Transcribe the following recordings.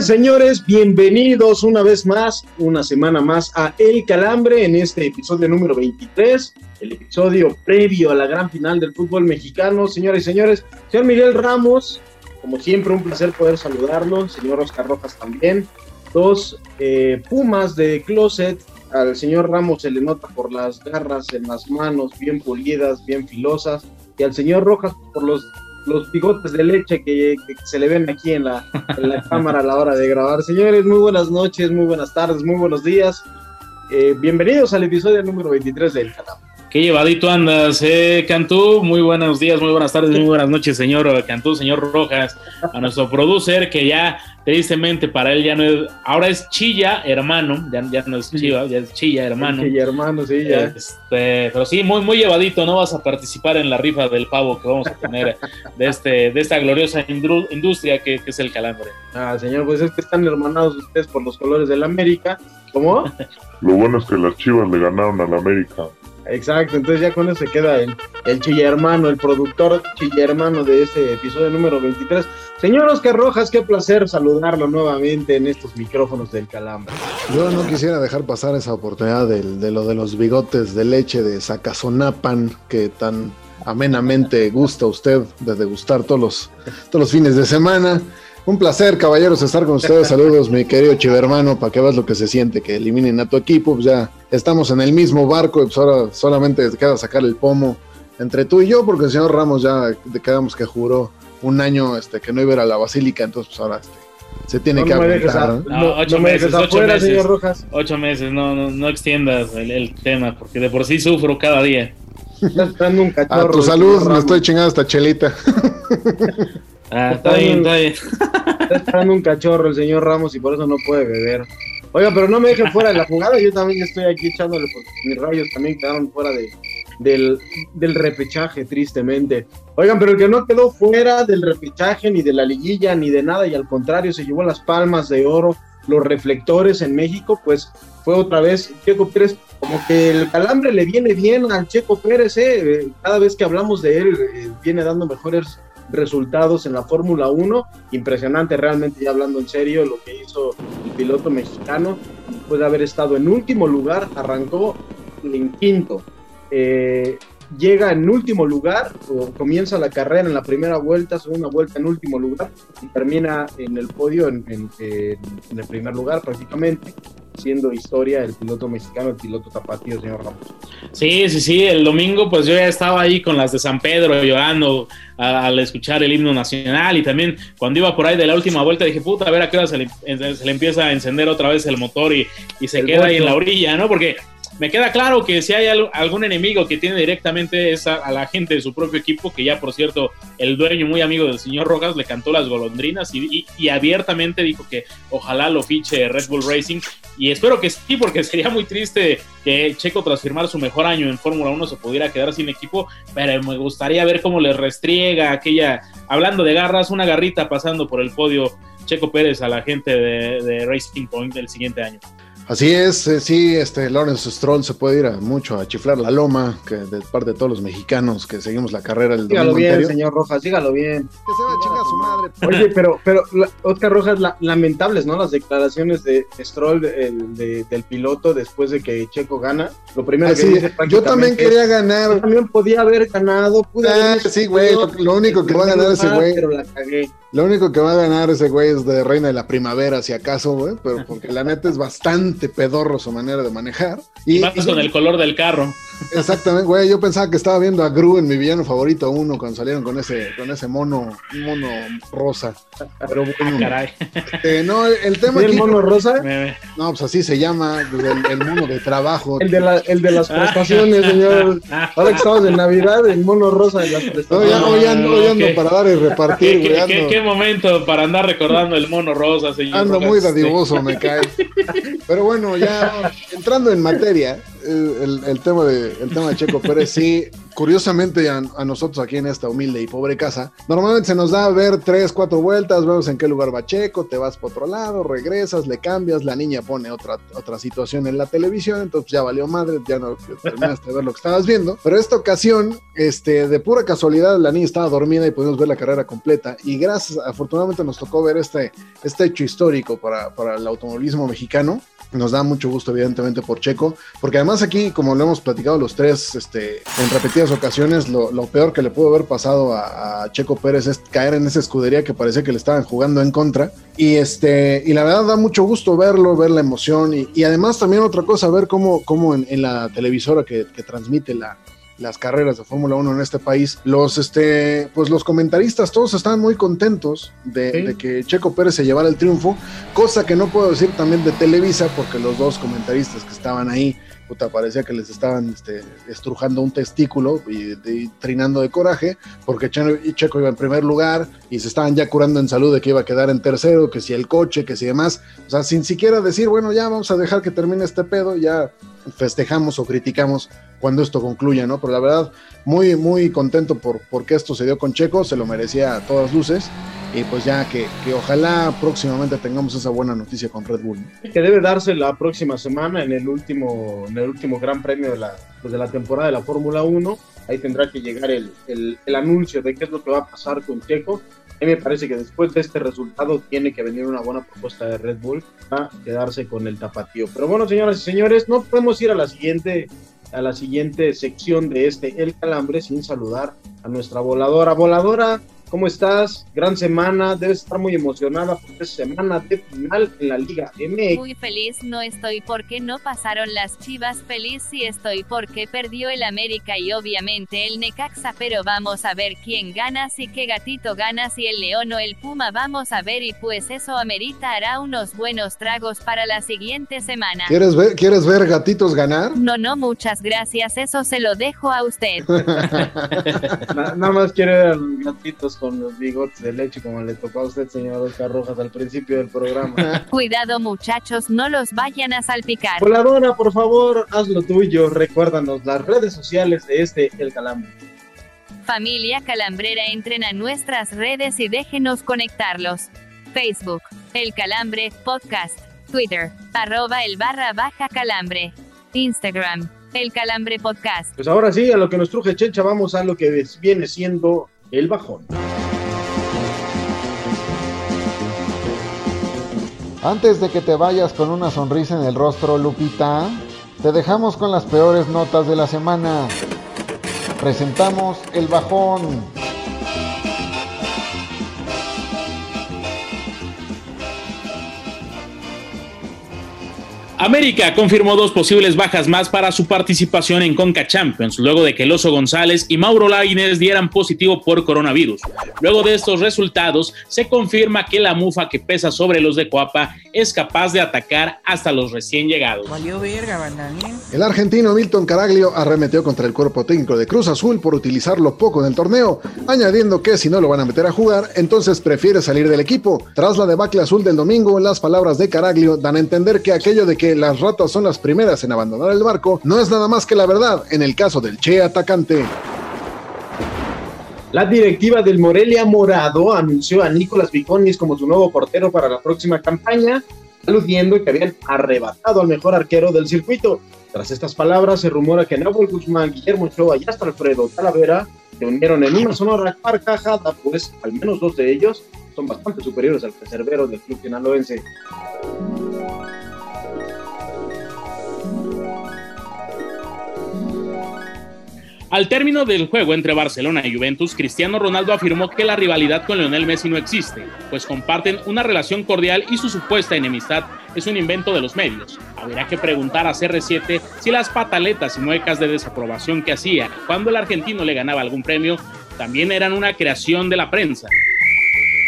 Señores, bienvenidos una vez más, una semana más a El Calambre en este episodio número 23, el episodio previo a la gran final del fútbol mexicano. Señoras y señores, señor Miguel Ramos, como siempre, un placer poder saludarlo, señor Oscar Rojas también, dos eh, pumas de closet. Al señor Ramos se le nota por las garras en las manos, bien pulidas, bien filosas, y al señor Rojas por los los bigotes de leche que, se le ven aquí en la, cámara a la hora de grabar. Señores, muy buenas noches, muy buenas tardes, muy buenos días. Eh, bienvenidos al episodio número 23 del canal. Qué llevadito andas, eh, Cantú. Muy buenos días, muy buenas tardes, muy buenas noches, señor Cantú, señor Rojas, a nuestro producer que ya tristemente para él ya no es, ahora es Chilla hermano, ya, ya no es Chiva, ya es Chilla hermano. Chilla hermano, sí, ya. Este, pero sí, muy, muy llevadito, no vas a participar en la rifa del pavo que vamos a tener de, este, de esta gloriosa industria que, es el calambre. Ah, señor, pues es que están hermanados ustedes por los colores del América. ¿Cómo? Lo bueno es que las chivas le ganaron al América. Exacto, entonces ya con eso se queda el, el chilla hermano, el productor chilla hermano de este episodio número 23. Señor Oscar Rojas, qué placer saludarlo nuevamente en estos micrófonos del Calambre. Yo no quisiera dejar pasar esa oportunidad de, de lo de los bigotes de leche de Sacazonapan que tan amenamente gusta usted de degustar todos los, todos los fines de semana. Un placer, caballeros, estar con ustedes. Saludos, mi querido chivermano, para que veas lo que se siente, que eliminen a tu equipo. Pues ya estamos en el mismo barco, pues ahora solamente queda sacar el pomo entre tú y yo, porque el señor Ramos ya quedamos que juró un año este, que no iba a ir a la basílica, entonces pues ahora este, se tiene que aguantar. No, ocho meses, ocho meses, señor Rojas. Ocho meses, no, no, no extiendas el, tema, porque de por sí sufro cada día. un cachorro. A tu salud, me estoy chingando esta chelita. Ah, está bien, está bien. Está esperando un cachorro el señor Ramos y por eso no puede beber. Oiga, pero no me dejen fuera de la jugada, yo también estoy aquí echándole porque mis rayos también quedaron fuera de, del, del repechaje, tristemente. Oigan, pero el que no quedó fuera del repechaje, ni de la liguilla, ni de nada, y al contrario, se llevó las palmas de oro, los reflectores en México, pues fue otra vez Checo Pérez. Como que el calambre le viene bien al Checo Pérez, ¿eh? cada vez que hablamos de él, eh, viene dando mejores resultados en la Fórmula 1. Impresionante realmente, ya hablando en serio, lo que hizo el piloto mexicano. Puede haber estado en último lugar, arrancó en quinto. Eh, llega en último lugar, comienza la carrera en la primera vuelta, segunda vuelta en último lugar y termina en el podio en, el primer lugar prácticamente, siendo historia el piloto mexicano, el piloto tapatío, señor Ramos. Sí, sí, sí, el domingo pues yo ya estaba ahí con las de San Pedro llorando al escuchar el himno nacional y también cuando iba por ahí de la última vuelta dije, puta, a ver a qué hora se le, empieza a encender otra vez el motor y, se queda ahí en la orilla, ¿no? Porque me queda claro que si hay algún enemigo que tiene directamente es a, la gente de su propio equipo, que ya por cierto el dueño muy amigo del señor Rojas le cantó las golondrinas y, abiertamente dijo que ojalá lo fiche Red Bull Racing y espero que sí, porque sería muy triste que Checo tras firmar su mejor año en Fórmula 1 se pudiera quedar sin equipo, pero me gustaría ver cómo le restriega aquella, hablando de garras, una garrita pasando por el podio Checo Pérez a la gente de, de Racing Point el siguiente año. Así es, eh, sí, este Lawrence Stroll se puede ir a, mucho a chiflar la loma, que de parte de todos los mexicanos que seguimos la carrera el Dígalo bien, señor Rojas, dígalo bien. Que se va a chingar su madre. Oye, pero, pero Oscar Rojas, lamentables, ¿no? Las declaraciones de Stroll, del piloto, después de que Checo gana. Lo primero que dice Yo también quería ganar. Yo también podía haber ganado. Pude ah, sí, güey, lo, único que va a ganar ese güey. Pero la cagué. Lo único que va a ganar ese güey es de Reina de la Primavera, si acaso, güey, pero porque la neta es bastante pedorro su manera de manejar. Y, más con el color del carro. Exactamente, güey. Yo pensaba que estaba viendo a Gru en mi villano favorito uno cuando salieron con ese, con ese mono, mono rosa. Pero bueno, Ah, caray. este, no, el, el tema ¿Y el aquí, mono rosa? No, pues así se llama, pues, el, el mono de trabajo. El de, la, el de las prestaciones, señor. Ahora que estamos en Navidad, el mono rosa de las No, prestaciones. ya, hoy ando, hoy ando Ok. para dar y repartir, ¿Qué, güey. qué- Ando, qué momento para andar recordando el mono rosa, señor? ando Rojas? muy dadivoso, me cae. Pero bueno, ya entrando en materia, el, tema de, el tema de Checo Pérez, sí, curiosamente a, nosotros aquí en esta humilde y pobre casa, normalmente se nos da a ver tres, cuatro vueltas, vemos en qué lugar va Checo, te vas para otro lado, regresas, le cambias, la niña pone otra, otra situación en la televisión, entonces ya valió madre, ya no terminaste de ver lo que estabas viendo. Pero esta ocasión, este, de pura casualidad, la niña estaba dormida y pudimos ver la carrera completa. Y gracias, afortunadamente nos tocó ver este, este hecho histórico para, para el automovilismo mexicano. Nos da mucho gusto, evidentemente, por Checo, porque además aquí, como lo hemos platicado los tres este, en repetidas ocasiones, lo, peor que le pudo haber pasado a, Checo Pérez es caer en esa escudería que parecía que le estaban jugando en contra. Y, este, y la verdad da mucho gusto verlo, ver la emoción y, además también otra cosa, ver cómo, cómo en, la televisora que transmite la, las carreras de Fórmula 1 en este país, los, este, pues los comentaristas todos estaban muy contentos de, Sí. de que Checo Pérez se llevara el triunfo, cosa que no puedo decir también de Televisa, porque los dos comentaristas que estaban ahí, puta, parecía que les estaban este, estrujando un testículo y, y trinando de coraje, porque Che- Checo iba en primer lugar y se estaban ya curando en salud de que iba a quedar en tercero, que si el coche, que si demás, o sea, sin siquiera decir, bueno, ya vamos a dejar que termine este pedo, ya festejamos o criticamos cuando esto concluya, ¿no? Pero la verdad, muy, muy contento por porque esto se dio con Checo, se lo merecía a todas luces, y pues ya que, que ojalá próximamente tengamos esa buena noticia con Red Bull. que debe darse la próxima semana en el último, en el último gran premio de la, pues de la temporada de la Fórmula 1. Ahí tendrá que llegar el, el, el anuncio de qué es lo que va a pasar con Checo. A mí me parece que después de este resultado tiene que venir una buena propuesta de Red Bull a quedarse con el tapatío. Pero bueno, señoras y señores, no podemos ir a la siguiente a la siguiente sección de este El Calambre sin saludar a nuestra voladora. Voladora, ¿cómo estás? Gran semana, debes estar muy emocionada porque es semana de final en la Liga MX. Muy feliz no estoy porque no pasaron las chivas, feliz sí estoy porque perdió el América y obviamente el Necaxa, pero vamos a ver quién gana, si qué gatito gana, si el León o el Puma, vamos a ver y pues eso amerita hará unos buenos tragos para la siguiente semana. ¿Quieres ver, ¿Quieres ver gatitos ganar? No, no, muchas gracias, eso se lo dejo a usted. Na- nada más quiero ver gatitos con los bigotes de leche como le tocó a usted, señor Oscar Rojas, al principio del programa. Cuidado muchachos, no los vayan a salpicar. Voladora, por favor, haz lo tuyo. Recuérdanos las redes sociales de este El Calambre. Familia Calambrera entren a nuestras redes y déjenos conectarlos. Facebook, El Calambre, Podcast, Twitter, arroba el barra baja calambre. Instagram, El Calambre Podcast. Pues ahora sí, a lo que nos truje Chencha, vamos a lo que viene siendo el bajón. Antes de que te vayas con una sonrisa en el rostro, Lupita, te dejamos con las peores notas de la semana. Presentamos el bajón. América confirmó dos posibles bajas más para su participación en Conca Champions, luego de que el Oso González y Mauro Lainez dieran positivo por coronavirus. Luego de estos resultados, se confirma que la mufa que pesa sobre los de Coapa es capaz de atacar hasta los recién llegados. Valió verga, banda, ¿eh? El argentino Milton Caraglio arremetió contra el cuerpo técnico de Cruz Azul por utilizarlo poco en el torneo, añadiendo que si no lo van a meter a jugar, entonces prefiere salir del equipo. Tras la debacle azul del domingo, las palabras de Caraglio dan a entender que aquello de que las ratas son las primeras en abandonar el barco no es nada más que la verdad en el caso del Che atacante. La directiva del Morelia Morado anunció a Nicolás Viconis como su nuevo portero para la próxima campaña, aludiendo que habían arrebatado al mejor arquero del circuito. Tras estas palabras, se rumora que Nahuel Guzmán, Guillermo Ochoa y hasta Alfredo Talavera se unieron en una sonora carcajada, pues al menos dos de ellos son bastante superiores al preservero del club sinaloense. Al término del juego entre Barcelona y Juventus, Cristiano Ronaldo afirmó que la rivalidad con Lionel Messi no existe, pues comparten una relación cordial y su supuesta enemistad es un invento de los medios. Habrá que preguntar a CR7 si las pataletas y muecas de desaprobación que hacía cuando el argentino le ganaba algún premio también eran una creación de la prensa.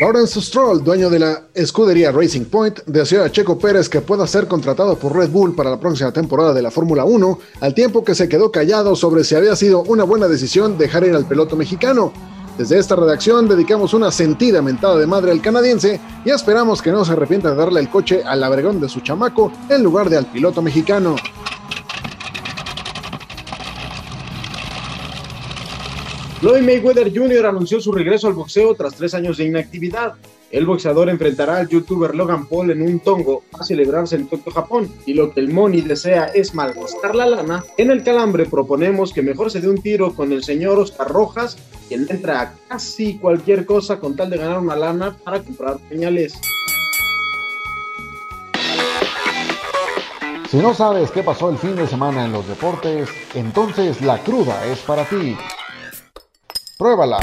Lawrence Stroll, dueño de la escudería Racing Point, deseó a Checo Pérez que pueda ser contratado por Red Bull para la próxima temporada de la Fórmula 1, al tiempo que se quedó callado sobre si había sido una buena decisión dejar ir al piloto mexicano. Desde esta redacción dedicamos una sentida mentada de madre al canadiense y esperamos que no se arrepienta de darle el coche al abregón de su chamaco en lugar de al piloto mexicano. Floyd Mayweather Jr. anunció su regreso al boxeo tras tres años de inactividad. El boxeador enfrentará al youtuber Logan Paul en un tongo a celebrarse en Tokio, Japón. Y lo que el Money desea es malgastar la lana. En el calambre proponemos que mejor se dé un tiro con el señor Oscar Rojas, quien entra a casi cualquier cosa con tal de ganar una lana para comprar señales. Si no sabes qué pasó el fin de semana en los deportes, entonces la cruda es para ti. Pruébala.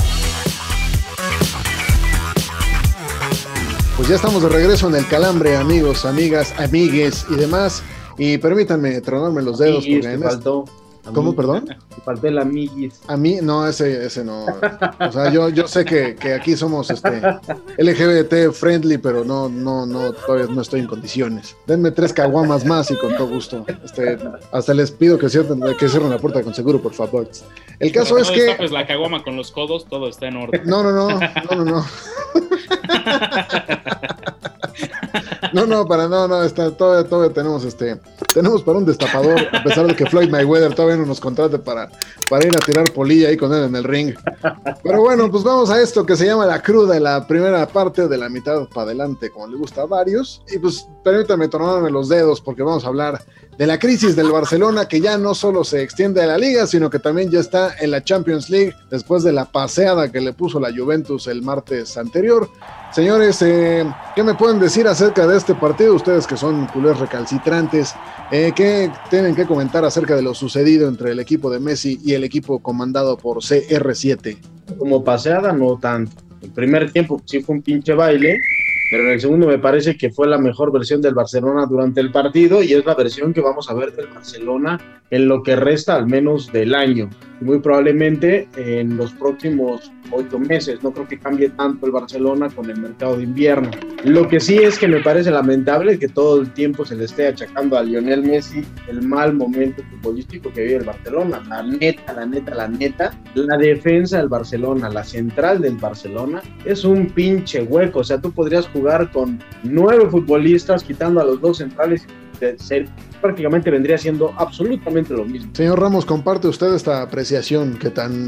Pues ya estamos de regreso en el calambre, amigos, amigas, amigues y demás. Y permítanme tronarme los dedos. Porque en este-. ¿Cómo, perdón? Te faltó el amiguis. A mí, no, ese, ese no. O sea, yo, yo sé que, que aquí somos este LGBT friendly, pero no, no, no, todavía no estoy en condiciones. Denme tres caguamas más y con todo gusto. Este, hasta les pido que cierren, que cierren la puerta con seguro, por favor. El caso Pero es no que. la caguama con los codos, todo está en orden. No, no, no, no, no, no. No, no, para no, no, está, todavía, todavía tenemos este, tenemos para un destapador, a pesar de que Floyd Mayweather todavía no nos contrate para, para ir a tirar polilla ahí con él en el ring. Pero bueno, pues vamos a esto que se llama la cruda, la primera parte de la mitad para adelante, como le gusta a varios. Y pues permítanme tornarme los dedos porque vamos a hablar de la crisis del Barcelona que ya no solo se extiende a la liga, sino que también ya está en la Champions League después de la paseada que le puso la Juventus el martes anterior. Señores, eh, ¿qué me pueden decir acerca de este partido? Ustedes que son culés recalcitrantes, eh, ¿qué tienen que comentar acerca de lo sucedido entre el equipo de Messi y el equipo comandado por CR7? Como paseada, no tanto. El primer tiempo sí fue un pinche baile, pero en el segundo me parece que fue la mejor versión del Barcelona durante el partido y es la versión que vamos a ver del Barcelona en lo que resta al menos del año. Muy probablemente en los próximos ocho meses. No creo que cambie tanto el Barcelona con el mercado de invierno. Lo que sí es que me parece lamentable que todo el tiempo se le esté achacando a Lionel Messi el mal momento futbolístico que vive el Barcelona. La neta, la neta, la neta, la defensa del Barcelona, la central del Barcelona, es un pinche hueco. O sea, tú podrías jugar con nueve futbolistas quitando a los dos centrales y ser prácticamente vendría siendo absolutamente lo mismo. Señor Ramos, comparte usted esta apreciación que tan,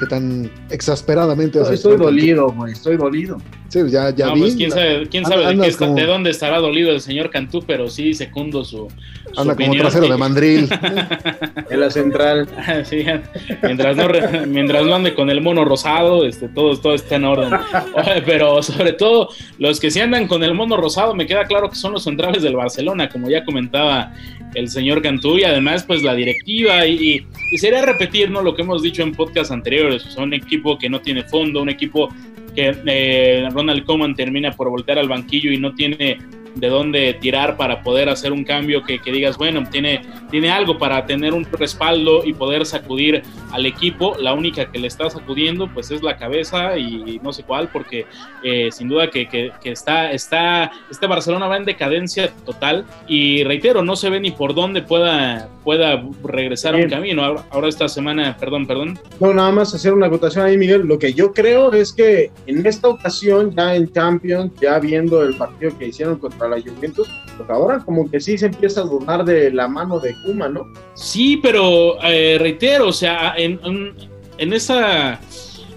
que tan exasperadamente hace Estoy experto. dolido, güey, estoy dolido. Sí, ya, ya no, vi. pues quién sabe, quién sabe de, qué está- como- de dónde estará dolido el señor Cantú, pero sí secundo su Anda como trasero de mandril. En la central. Sí, mientras, no, re- mientras no ande con el mono rosado, este, todo, todo está en orden. Oye, pero sobre todo, los que sí andan con el mono rosado, me queda claro que son los centrales del Barcelona, como ya comentaba el señor Cantú, y además, pues la directiva, y, y- y sería repetir ¿no? lo que hemos dicho en podcasts anteriores: son un equipo que no tiene fondo, un equipo que eh, Ronald Koeman termina por voltear al banquillo y no tiene de dónde tirar para poder hacer un cambio que, que digas, bueno, tiene, tiene algo para tener un respaldo y poder sacudir al equipo. La única que le está sacudiendo pues es la cabeza y no sé cuál, porque eh, sin duda que, que- que está, está, este Barcelona va en decadencia total y reitero, no se ve ni por dónde pueda, pueda regresar a un Bien. camino. Ahora, ahora esta semana, perdón, perdón, No, nada más hacer una acotación ahí, Miguel. Lo que yo creo es que en esta ocasión, ya en Champions, ya viendo el partido que hicieron contra la Juventus, pues ahora como que sí se empieza a dudar de la mano de Kuma, ¿no? Sí, pero eh, reitero, o sea, en, en, esa,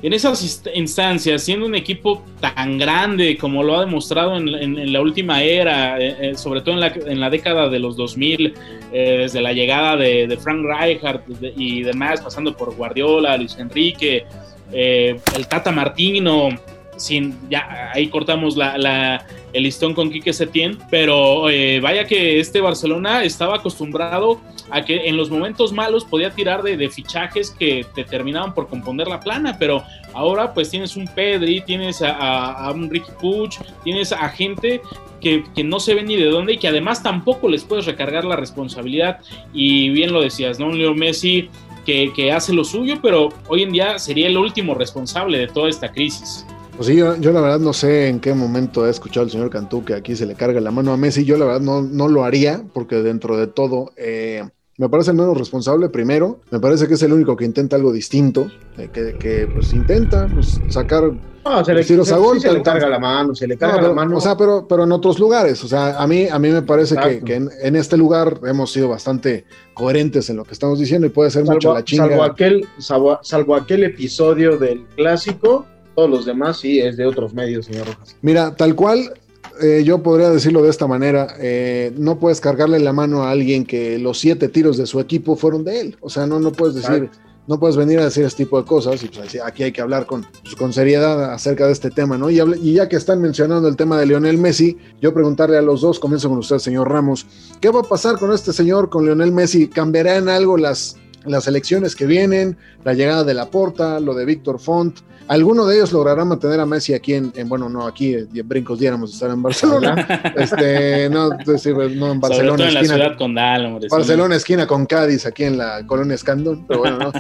en esas inst- instancias, siendo un equipo tan grande como lo ha demostrado en, la última era, eh, eh, sobre todo en la, en la década de los 2000, eh, desde la llegada de, Frank Rijkaard y demás, pasando por Guardiola, Luis Enrique, eh, el Tata Martino, sin, ya ahí cortamos la- el listón con Quique Setién, pero eh, vaya que este Barcelona estaba acostumbrado a que en los momentos malos podía tirar de, fichajes que te terminaban por componer la plana, pero ahora pues tienes un Pedri, tienes a, un Ricky Puch, tienes a gente que, no se ve ni de dónde y que además tampoco les puedes recargar la responsabilidad. Y bien lo decías, ¿no? Leo Messi que, que, hace lo suyo, pero hoy en día sería el último responsable de toda esta crisis. Pues sí, yo, la verdad no sé en qué momento he escuchado al señor Cantú que aquí se le carga la mano a Messi. Yo la verdad no, no lo haría, porque dentro de todo eh, me parece el menos responsable primero. Me parece que es el único que intenta algo distinto, eh, que, que, pues intenta pues, sacar no, se le, se, se le carga la mano, se le carga la mano. O sea, pero, pero en otros lugares. O sea, a mí, a mí me parece que, en, este lugar hemos sido bastante coherentes en lo que estamos diciendo y puede ser mucho la chinga. Salvo aquel, salvo, aquel episodio del clásico, todos los demás sí es de otros medios, señor Rojas. Mira, tal cual, eh, yo podría decirlo de esta manera, eh, no puedes cargarle la mano a alguien que los siete tiros de su equipo fueron de él. O sea, no, no puedes decir, no puedes venir a decir este tipo de cosas y pues aquí hay que hablar con, pues, con seriedad acerca de este tema, ¿no? Y, y, ya que están mencionando el tema de Lionel Messi, yo preguntarle a los dos, comienzo con usted, señor Ramos, ¿qué va a pasar con este señor, con Lionel Messi? ¿Cambiará en algo las, las elecciones que vienen, la llegada de la Porta, lo de Víctor Font? ¿Alguno de ellos logrará mantener a Messi aquí en, bueno, no, aquí en brincos diéramos estar en Barcelona? este, no, no en Barcelona. en la ciudad condal, hombre, Barcelona, esquina con Cádiz, aquí en la colonia Escandón, pero bueno, no.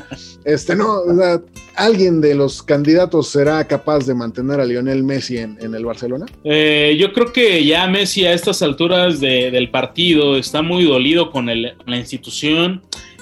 Este, no, ¿alguien de los candidatos será capaz de mantener a Lionel Messi en, el Barcelona? Eh, yo creo que ya Messi a estas alturas del partido está muy dolido con, el, con la institución,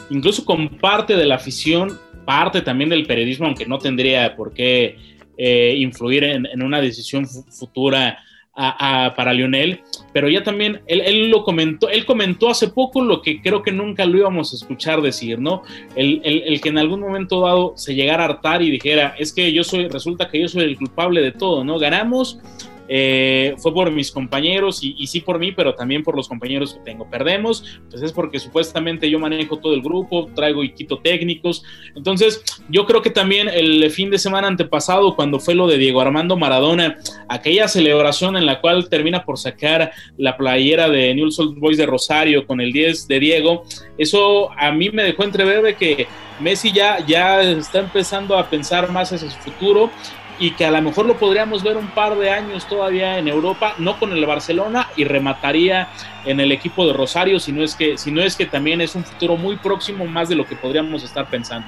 incluso con parte de la afición parte también del periodismo, aunque no tendría por qué eh, influir en, una decisión futura para Lionel, pero ya también él, lo comentó, él comentó hace poco lo que creo que nunca lo íbamos a escuchar decir, ¿no? El, el, que en algún momento dado se llegara a hartar y dijera, es que yo soy, resulta que yo soy el culpable de todo, ¿no? Ganamos, eh, fue por mis compañeros y, sí por mí, pero también por los compañeros que tengo. Perdemos, pues es porque supuestamente yo manejo todo el grupo, traigo y quito técnicos. Entonces, yo creo que también el fin de semana antepasado, cuando fue lo de Diego Armando Maradona, aquella celebración en la cual termina por sacar la playera de New Old Boys de Rosario con el 10 de Diego, eso a mí me dejó entrever de que Messi ya, ya está empezando a pensar más en su futuro y que a lo mejor lo podríamos ver un par de años todavía en Europa, no con el Barcelona y remataría en el equipo de Rosario, si no es que, si no es que también es un futuro muy próximo más de lo que podríamos estar pensando.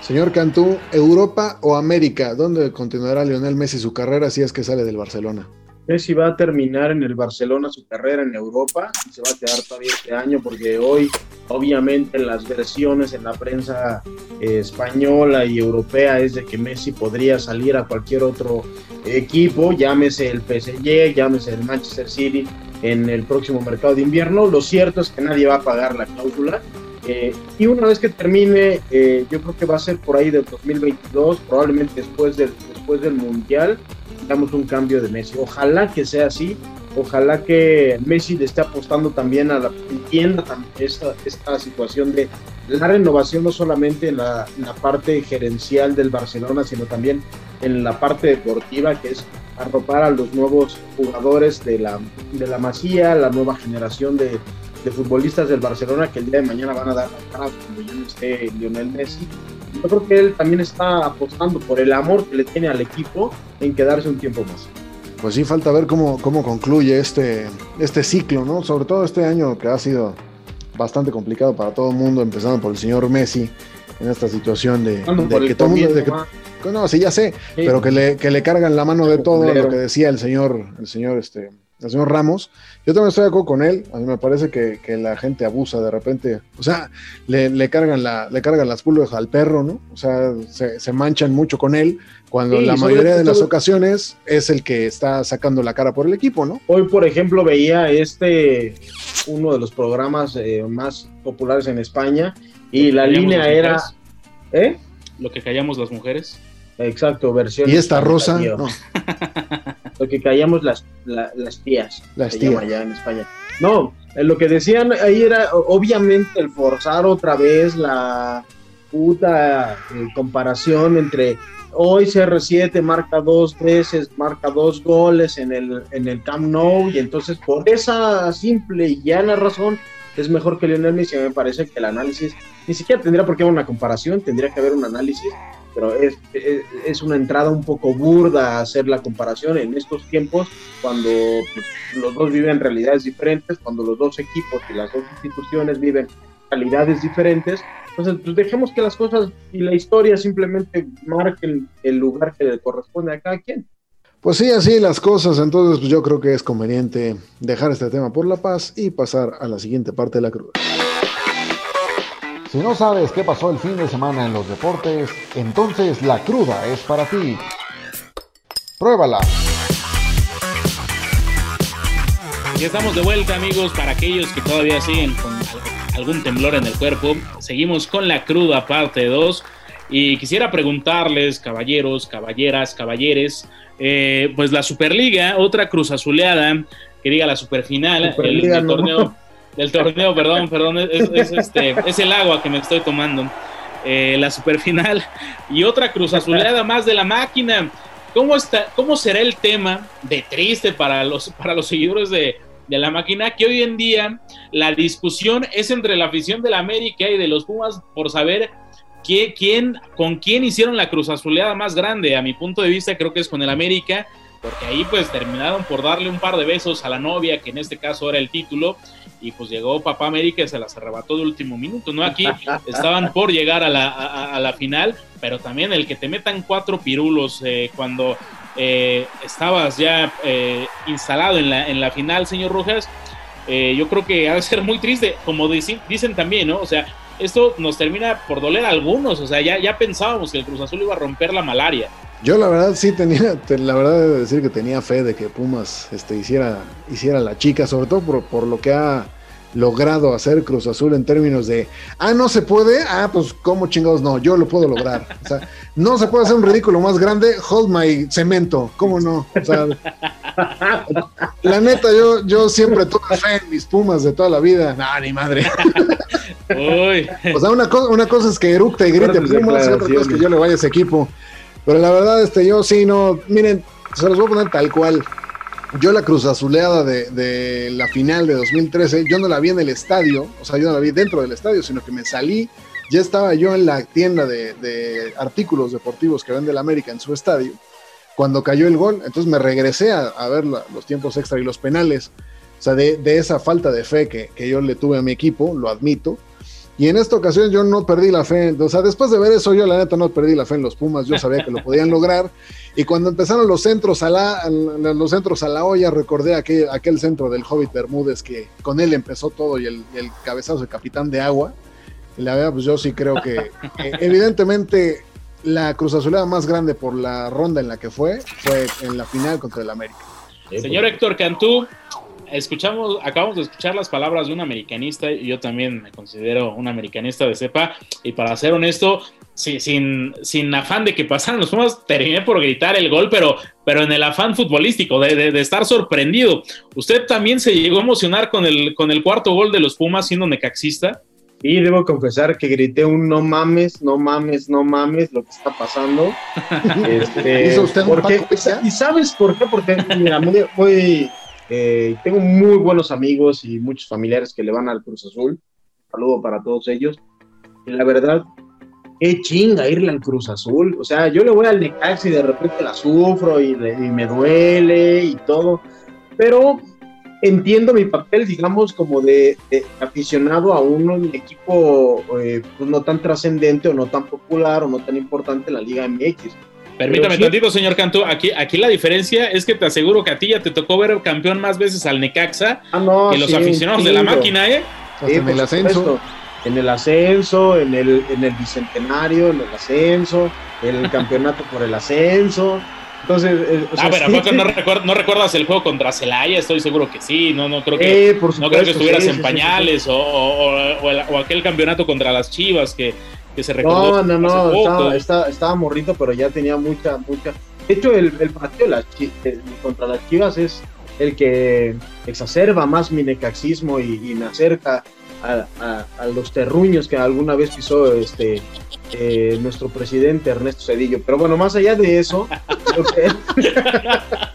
Señor Cantú, ¿Europa o América? ¿Dónde continuará Lionel Messi su carrera si es que sale del Barcelona? Messi va a terminar en el Barcelona su carrera en Europa y se va a quedar todavía este año porque hoy obviamente las versiones en la prensa eh, española y europea es de que Messi podría salir a cualquier otro equipo, llámese el PSG, llámese el Manchester City en el próximo mercado de invierno. Lo cierto es que nadie va a pagar la cláusula. Eh, y una vez que termine, eh, yo creo que va a ser por ahí del 2022, probablemente después del, después del Mundial, un cambio de Messi. Ojalá que sea así, ojalá que Messi le esté apostando también a la, entienda esta, esta situación de la renovación no solamente en la, parte gerencial del Barcelona, sino también en la parte deportiva, que es arropar a los nuevos jugadores de la, de la Masía, la nueva generación de, de futbolistas del Barcelona que el día de mañana van a dar la cara cuando ya no esté Lionel Messi yo creo que él también está apostando por el amor que le tiene al equipo en quedarse un tiempo más. Pues sí, falta ver cómo, cómo concluye este, este ciclo, ¿no? Sobre todo este año que ha sido bastante complicado para todo el mundo, empezando por el señor Messi en esta situación de, que todo el mundo... no, sí, ya sé, pero que le, que le cargan la mano de todo lo que decía el señor, el señor este, el señor Ramos. Yo también estoy de acuerdo con él. A mí me parece que, la gente abusa de repente. O sea, le, cargan, la, le cargan las pulgas al perro, ¿no? O sea, se, manchan mucho con él cuando la mayoría de las ocasiones es el que está sacando la cara por el equipo, ¿no? Hoy, por ejemplo, veía este, uno de los programas eh, más populares en España y la línea era... ¿Eh? Lo que callamos las mujeres. Exacto, versión. Y esta rosa. No. lo que callamos las, las tías. Las tías. Allá en España. No, lo que decían ahí era obviamente el forzar otra vez la, puta eh, comparación entre hoy CR7 marca dos veces, marca dos goles en el, en el Camp Nou y entonces por esa simple y llana razón es mejor que Lionel Messi. Me parece que el análisis ni siquiera tendría por qué haber una comparación, tendría que haber un análisis, pero es, es, una entrada un poco burda hacer la comparación en estos tiempos cuando pues, los dos viven realidades diferentes, cuando los dos equipos y las dos instituciones viven realidades diferentes. Entonces, pues dejemos que las cosas y la historia simplemente marquen el lugar que le corresponde a cada quien. Pues sí, así las cosas. Entonces, pues yo creo que es conveniente dejar este tema por la paz y pasar a la siguiente parte de la cruda. Si no sabes qué pasó el fin de semana en los deportes, entonces la cruda es para ti. Pruébala. Ya estamos de vuelta, amigos, para aquellos que todavía siguen con algún temblor en el cuerpo. Seguimos con la cruda parte 2. Y quisiera preguntarles, caballeros, caballeras, caballeres, eh, pues la Superliga, otra cruz azuleada, que diga la superfinal, el, torneo, del torneo, perdón, perdón, es, este, es el agua que me estoy tomando. Eh, la superfinal y otra cruz azuleada más de la máquina. ¿Cómo, está, ¿Cómo será el tema de triste para los, para los seguidores de, de la máquina que hoy en día la discusión es entre la afición de la América y de los Pumas por saber quién, con quién hicieron la cruz azuleada más grande. A mi punto de vista creo que es con el América, porque ahí pues terminaron por darle un par de besos a la novia, que en este caso era el título, y pues llegó Papá América y se las arrebató de último minuto, ¿no? Aquí estaban por llegar a la, final, pero también el que te metan cuatro pirulos eh, cuando eh, estabas ya eh, instalado en la, en la final, señor Rojas, yo creo que ha de ser muy triste, como dicen, dicen también, ¿no? O sea, esto nos termina por doler a algunos. O sea, ya, ya pensábamos que el Cruz Azul iba a romper la malaria. Yo la verdad sí tenía, la verdad debo decir que tenía fe de que Pumas este, hiciera, hiciera la chica, sobre todo por, por lo que ha logrado hacer Cruz Azul en términos de, ah, no se puede, ah, pues cómo chingados no, yo lo puedo lograr. O sea, no se puede hacer un ridículo más grande, hold my cemento, ¿cómo no? O sea, la neta, yo, yo siempre tuve fe en mis Pumas de toda la vida. No, ni madre. O sea, una cosa, una cosa es que eructe y grite Pumas, otra cosa es que yo le vaya a ese equipo. Pero la verdad, este, yo sí, no, miren, se los voy a poner tal cual. Yo la cruz azuleada de, la final de 2013, yo no la vi en el estadio, o sea, yo no la vi dentro del estadio, sino que me salí, ya estaba yo en la tienda de, artículos deportivos que vende la América en su estadio, cuando cayó el gol, entonces me regresé a, ver los tiempos extra y los penales, o sea, de, esa falta de fe que, que yo le tuve a mi equipo, lo admito, y en esta ocasión yo no perdí la fe. O sea, después de ver eso, yo la neta no perdí la fe en los Pumas. Yo sabía que lo podían lograr. Y cuando empezaron los centros a la, los centros a la olla, recordé aquel, aquel centro del Hobbit Bermúdez que con él empezó todo y el, el cabezazo de capitán de agua. Y la verdad, pues yo sí creo que, evidentemente la Cruz Azulada más grande por la ronda en la que fue, fue en la final contra el América. Señor Héctor Cantú, escuchamos, acabamos de escuchar las palabras de un americanista y yo también me considero un americanista de cepa y para ser honesto, sin, sin afán de que pasaran los Pumas, terminé por gritar el gol, pero, pero en el afán futbolístico, de, de, estar sorprendido. ¿Usted también se llegó a emocionar con el, con el cuarto gol de los Pumas siendo necaxista? Y debo confesar que grité un no mames, no mames, no mames lo que está pasando. este, ¿Hizo usted porque, ¿Y sabes por qué? Porque, mira, muy, muy eh, tengo muy buenos amigos y muchos familiares que le van al Cruz Azul. Saludo para todos ellos. Y la verdad, qué chinga irle al Cruz Azul. O sea, yo le voy al Necaxa y de repente la sufro y, me duele y todo. Pero entiendo mi papel, digamos, como de, aficionado a un equipo eh, pues no tan trascendente o no tan popular o no tan importante en la Liga MX Permítame tantito, señor Cantú. Aquí, aquí la diferencia es que te aseguro que a ti ya te tocó ver campeón más veces al Necaxa ah, que los aficionados de la máquina, ¿eh? en el ascenso. En el ascenso, en el, en el bicentenario, en el ascenso, en el campeonato por el ascenso. Entonces, eh, ah, pero no, recuerdas el juego contra Celaya? Estoy seguro que sí, no, no creo que, eh, no creo que estuvieras en pañales o, o, aquel campeonato contra las Chivas que, se recordó. No, no, no, estaba, estaba, morrito, pero ya tenía mucha, mucha. De hecho, el, el partido las, contra las Chivas es el que exacerba más mi necaxismo y, me acerca a, los terruños que alguna vez pisó este eh, nuestro presidente Ernesto Cedillo. Pero bueno, más allá de eso, que-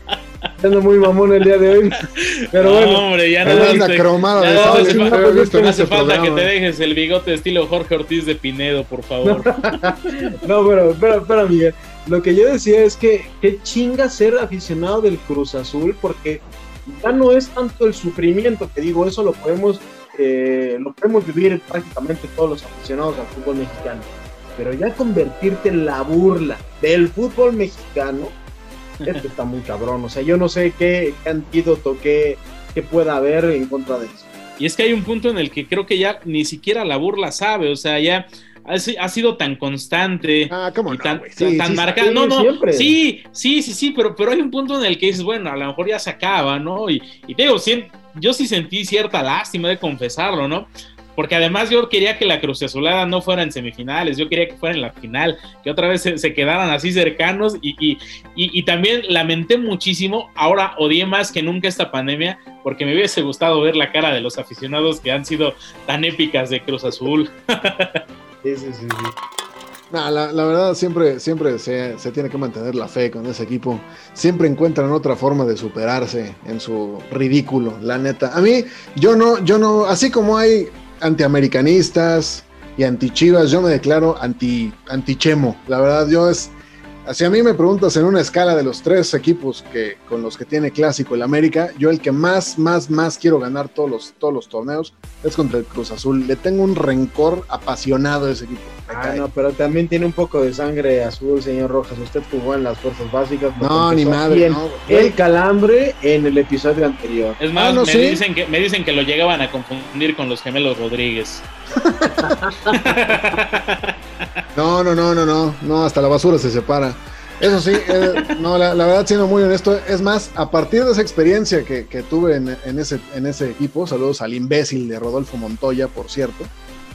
ando muy mamón el día de hoy. Pero No, bueno, hombre, ya no, Es hace- la cromada ya de no hace que no visto en hace este falta que programa. te dejes el bigote estilo Jorge Ortiz de Pinedo, por favor. no, pero, pero, pero, Miguel, lo que yo decía es que qué chinga ser aficionado del Cruz Azul, porque ya no es tanto el sufrimiento, que digo, eso lo podemos, eh, lo podemos vivir prácticamente todos los aficionados al fútbol mexicano, pero ya convertirte en la burla del fútbol mexicano, esto está muy cabrón, o sea, yo no sé qué, qué antídoto, qué, qué pueda haber en contra de eso. Y es que hay un punto en el que creo que ya ni siquiera la burla sabe, o sea, ya ha, si- ha sido tan constante. Ah, cómo y no, tan, tan- Sí, tan sí, marcada. sí, no, no, siempre. sí, sí, sí, sí, pero, pero hay un punto en el que dices, bueno, a lo mejor ya se acaba, ¿no? Y, y te digo, yo sí sentí cierta lástima de confesarlo, ¿no? Porque además yo quería que la Cruz Azulada no fuera en semifinales, yo quería que fuera en la final, que otra vez se, se quedaran así cercanos y, y, y- también lamenté muchísimo, ahora odié más que nunca esta pandemia, porque me hubiese gustado ver la cara de los aficionados que han sido tan épicas de Cruz Azul. Sí, sí, sí, la, la verdad, siempre, siempre se, se tiene que mantener la fe con ese equipo. Siempre encuentran otra forma de superarse en su ridículo, la neta. A mí, yo no, yo no, así como hay antiamericanistas y antichivas, yo me declaro anti, antichemo. La verdad, yo es. Si a mí me preguntas en una escala de los tres equipos que, con los que tiene clásico el América, yo el que más, más, más quiero ganar todos los, todos los torneos es contra el Cruz Azul. Le tengo un rencor apasionado a ese equipo. Ah, no, pero también tiene un poco de sangre azul, señor Rojas. Usted jugó en las fuerzas básicas. No, ni madre. no, El calambre en el episodio anterior. Es más, Ah, no, me, sí. dicen que, me dicen que lo llegaban a confundir con los gemelos Rodríguez. No, no, no, no, no, no, hasta la basura se separa. Eso sí, eh, no, la, la verdad, siendo muy honesto, es más, a partir de esa experiencia que, que tuve en, en ese, en ese equipo, saludos al imbécil de Rodolfo Montoya, por cierto.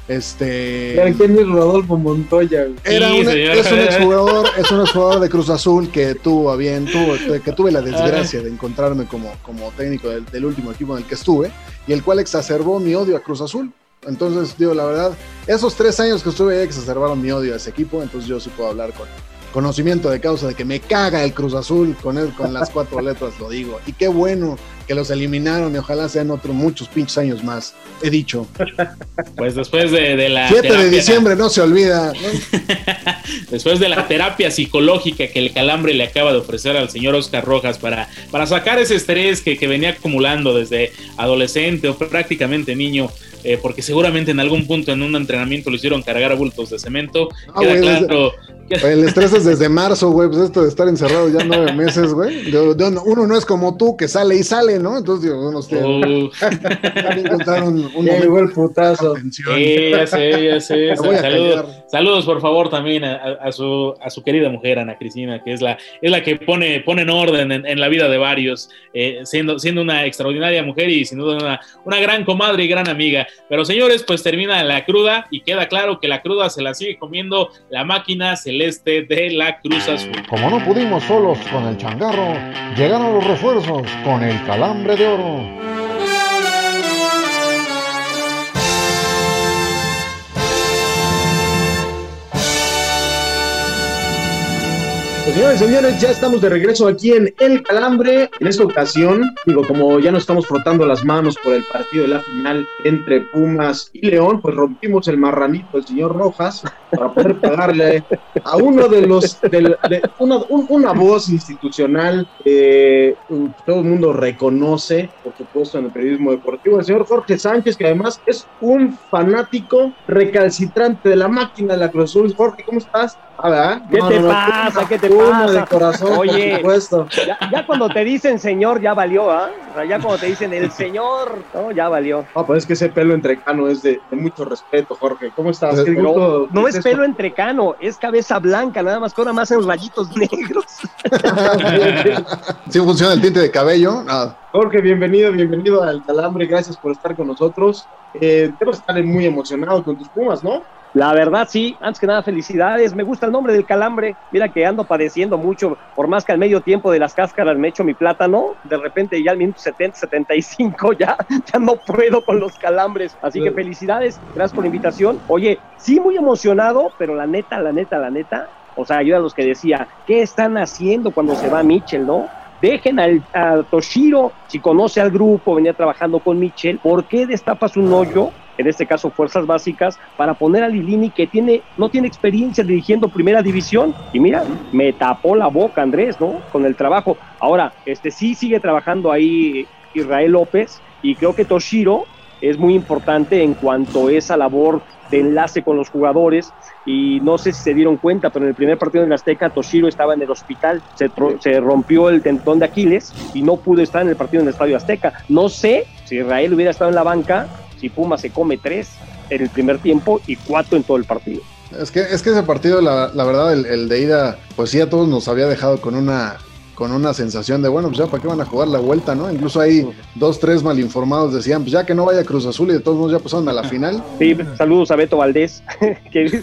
Este. ¿Quién es Rodolfo Montoya? Era Sí, es un exjugador, es un exjugador de Cruz Azul que tuvo a bien, tuvo, que tuve la desgracia de encontrarme como, como técnico del, del último equipo en el que estuve, y el cual exacerbó mi odio a Cruz Azul. Entonces, digo, la verdad, esos tres años que estuve ahí exacerbaron mi odio a ese equipo, entonces yo sí puedo hablar con conocimiento de causa de que me caga el Cruz Azul con él, con las cuatro letras, lo digo. Y qué bueno que los eliminaron y ojalá sean otros muchos pinches años más. He dicho. Pues después de, de la 7 de diciembre, no se olvida. ¿no? después de la terapia psicológica que el calambre le acaba de ofrecer al señor Oscar Rojas para, para sacar ese estrés que, que venía acumulando desde adolescente o prácticamente niño, eh, porque seguramente en algún punto en un entrenamiento lo hicieron cargar a bultos de cemento. Ah, Queda claro. El estrés es desde marzo, güey. Pues esto de estar encerrado ya nueve meses, güey. Uno no es como tú, que sale y sale, ¿no? Entonces, digo, uno tiene Uh, que encontrar un, llegó el putazo. sí, ya sé, ya sé. Saludos, por favor, también a, su, a su querida mujer, Ana Cristina, que es la, es la que pone, pone en orden en, en la vida de varios, eh, siendo, siendo una extraordinaria mujer y sin duda una, una gran comadre y gran amiga. Pero señores, pues termina la cruda y queda claro que la cruda se la sigue comiendo la máquina celeste de la Cruz Azul. Como no pudimos solos con el changarro, llegaron los refuerzos con el calambre de oro. Señores, señores, ya estamos de regreso aquí en El Calambre. En esta ocasión, digo, como ya nos estamos frotando las manos por el partido de la final entre Pumas y León, pues rompimos el marranito del señor Rojas para poder pagarle a uno de los, de, una, un- una voz institucional que todo el mundo reconoce, por supuesto, en el periodismo deportivo, el señor Jorge Sánchez, que además es un fanático recalcitrante de la máquina de la Cruz Azul. Jorge, ¿cómo estás? ¿Verdad? ¿Qué No, te no, pasa? ¿Qué te pasa? de corazón, Oye. por supuesto. Ya, ya cuando te dicen señor, ya valió, ¿ah? O sea, ya cuando te dicen el señor, no, ya valió. No, pues es que ese pelo entrecano es de, de mucho respeto, Jorge. ¿Cómo estás? Gusto no es pelo entrecano, es cabeza blanca, nada más que ahora más en rayitos negros. ¿Sí funciona el tinte de cabello? Nada. Jorge, bienvenido, bienvenido al Calambre. Gracias por estar con nosotros. Eh, debes estar muy emocionado con tus Pumas, ¿no? La verdad, sí. Antes que nada, felicidades. Me gusta el nombre del calambre. Mira que ando padeciendo mucho. Por más que al medio tiempo de las cáscaras me echo mi plátano, de repente ya al minuto 70, 75 ya, ya no puedo con los calambres. Así que felicidades. Gracias por la invitación. Oye, sí, muy emocionado, pero la neta, la neta, la neta. O sea, yo a los que decía, ¿qué están haciendo cuando se va Mitchell, no? Dejen al, a Toshiro, si conoce al grupo, venía trabajando con Mitchell, ¿por qué destapas un hoyo en este caso fuerzas básicas, para poner a Lilini que tiene, no tiene experiencia dirigiendo primera división. Y mira, me tapó la boca Andrés, ¿no? Con el trabajo. Ahora, este sí sigue trabajando ahí Israel López y creo que Toshiro es muy importante en cuanto a esa labor de enlace con los jugadores y no sé si se dieron cuenta, pero en el primer partido en Azteca Toshiro estaba en el hospital, se, se, rompió el tentón de Aquiles y no pudo estar en el partido en el Estadio Azteca. No sé si Israel hubiera estado en la banca, si Puma se come tres en el primer tiempo y cuatro en todo el partido. Es que, es que ese partido, la, verdad, el, el, de ida, pues sí a todos nos había dejado con una con una sensación de, bueno, pues ya para qué van a jugar la vuelta, ¿no? Incluso hay dos, tres malinformados decían, pues ya que no vaya Cruz Azul y de todos modos ya pasaron a la final. Sí, saludos a Beto Valdés, que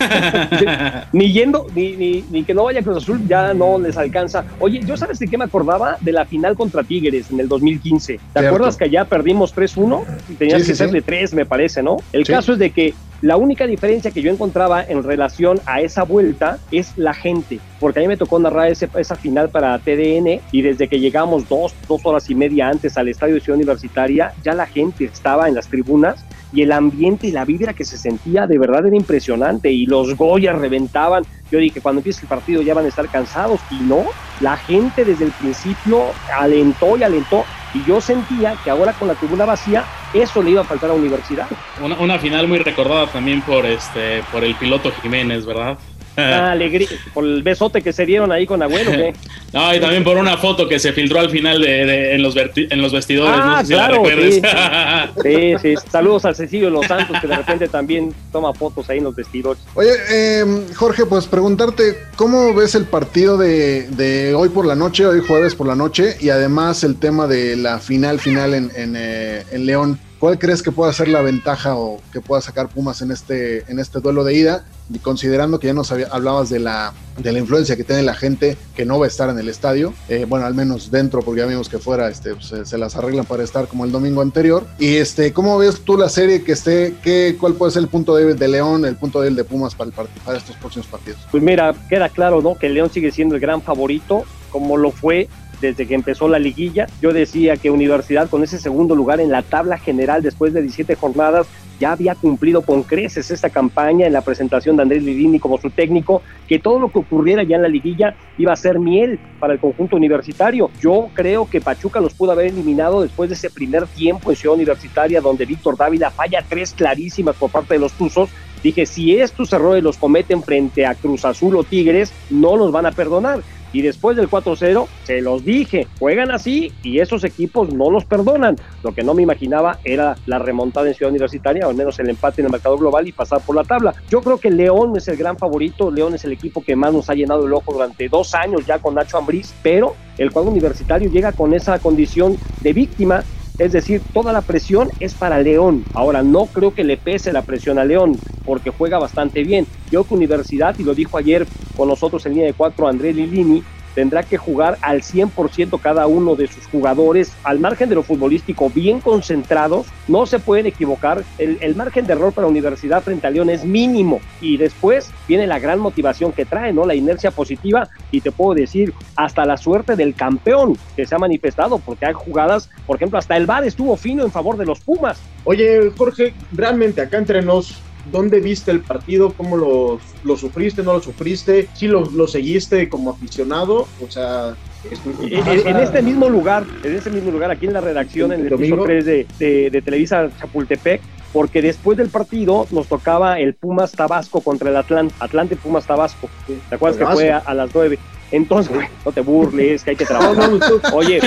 ni yendo, ni, ni, que no vaya Cruz Azul ya no les alcanza. Oye, ¿yo sabes de qué me acordaba? De la final contra Tigres en el 2015. ¿Te acuerdas que allá perdimos 3-1? Tenías que ser de 3, me parece, ¿no? El caso es de que la única diferencia que yo encontraba en relación a esa vuelta es la gente, porque a mí me tocó narrar ese, esa final para TDN y desde que llegamos dos, dos horas y media antes al estadio de Ciudad Universitaria, ya la gente estaba en las tribunas y el ambiente y la vibra que se sentía de verdad era impresionante y los Goyas reventaban. Yo dije, cuando empiece el partido ya van a estar cansados y no, la gente desde el principio alentó y alentó y yo sentía que ahora con la tribuna vacía eso le iba a faltar a universidad. Una, una final muy recordada también por este por el piloto Jiménez, ¿verdad? Ah, alegría, por el besote que se dieron ahí con Abuelo, ¿qué? No, y también por una foto que se filtró al final de, en, los en los vestidores, ah, no sé claro, si la sí. sí, sí, saludos al Cecilio Los Santos, que de repente también toma fotos ahí en los vestidores. Oye, eh, Jorge, pues preguntarte, ¿cómo ves el partido de, de, hoy por la noche, hoy jueves por la noche, y además el tema de la final final en, en, eh, en León? ¿Cuál crees que pueda ser la ventaja o que pueda sacar Pumas en este, en este duelo de ida? Considerando que ya nos hablabas de la, de la influencia que tiene la gente que no va a estar en el estadio, eh, bueno, al menos dentro, porque ya vimos que fuera este, pues, se, las arreglan para estar como el domingo anterior. Y este, ¿cómo ves tú la serie que esté? Qué, ¿Cuál puede ser el punto débil de León, el punto débil de Pumas para estos próximos partidos? Pues mira, queda claro, ¿no? Que León sigue siendo el gran favorito, como lo fue desde que empezó la liguilla. Yo decía que Universidad con ese segundo lugar en la tabla general después de 17 jornadas ya había cumplido con creces esta campaña en la presentación de Andrés Lidini como su técnico, que todo lo que ocurriera ya en la liguilla iba a ser miel para el conjunto universitario. Yo creo que Pachuca los pudo haber eliminado después de ese primer tiempo en Ciudad Universitaria donde Víctor Dávila falla tres clarísimas por parte de los Tuzos. Dije, si estos errores los cometen frente a Cruz Azul o Tigres, no los van a perdonar y después del 4-0, se los dije, juegan así y esos equipos no los perdonan. Lo que no me imaginaba era la remontada en Ciudad Universitaria, o al menos el empate en el mercado global y pasar por la tabla. Yo creo que León es el gran favorito, León es el equipo que más nos ha llenado el ojo durante dos años ya con Nacho Ambriz, pero el cuadro universitario llega con esa condición de víctima es decir, toda la presión es para León. Ahora, no creo que le pese la presión a León, porque juega bastante bien. Yo que Universidad, y lo dijo ayer con nosotros en línea de cuatro André Lilini, tendrá que jugar al 100% cada uno de sus jugadores, al margen de lo futbolístico, bien concentrados, no se pueden equivocar. El, margen de error para la Universidad frente a León es mínimo y después viene la gran motivación que trae, ¿no? La inercia positiva y te puedo decir, hasta la suerte del campeón que se ha manifestado, porque hay jugadas, por ejemplo, hasta el VAR estuvo fino en favor de los Pumas. Oye, Jorge, realmente acá entre nos, ¿Dónde viste el partido? ¿Cómo lo, lo sufriste? ¿No lo sufriste? ¿Sí lo, lo seguiste como aficionado? O sea, en, este mismo lugar, en este mismo lugar, aquí en la redacción, en el piso 3 de, de, de, Televisa Chapultepec, porque después del partido nos tocaba el Pumas Tabasco contra el Atlante, Atlante Pumas Tabasco. ¿Te acuerdas que fue a, a las 9? Entonces, no te burles, que hay que trabajar. Oye,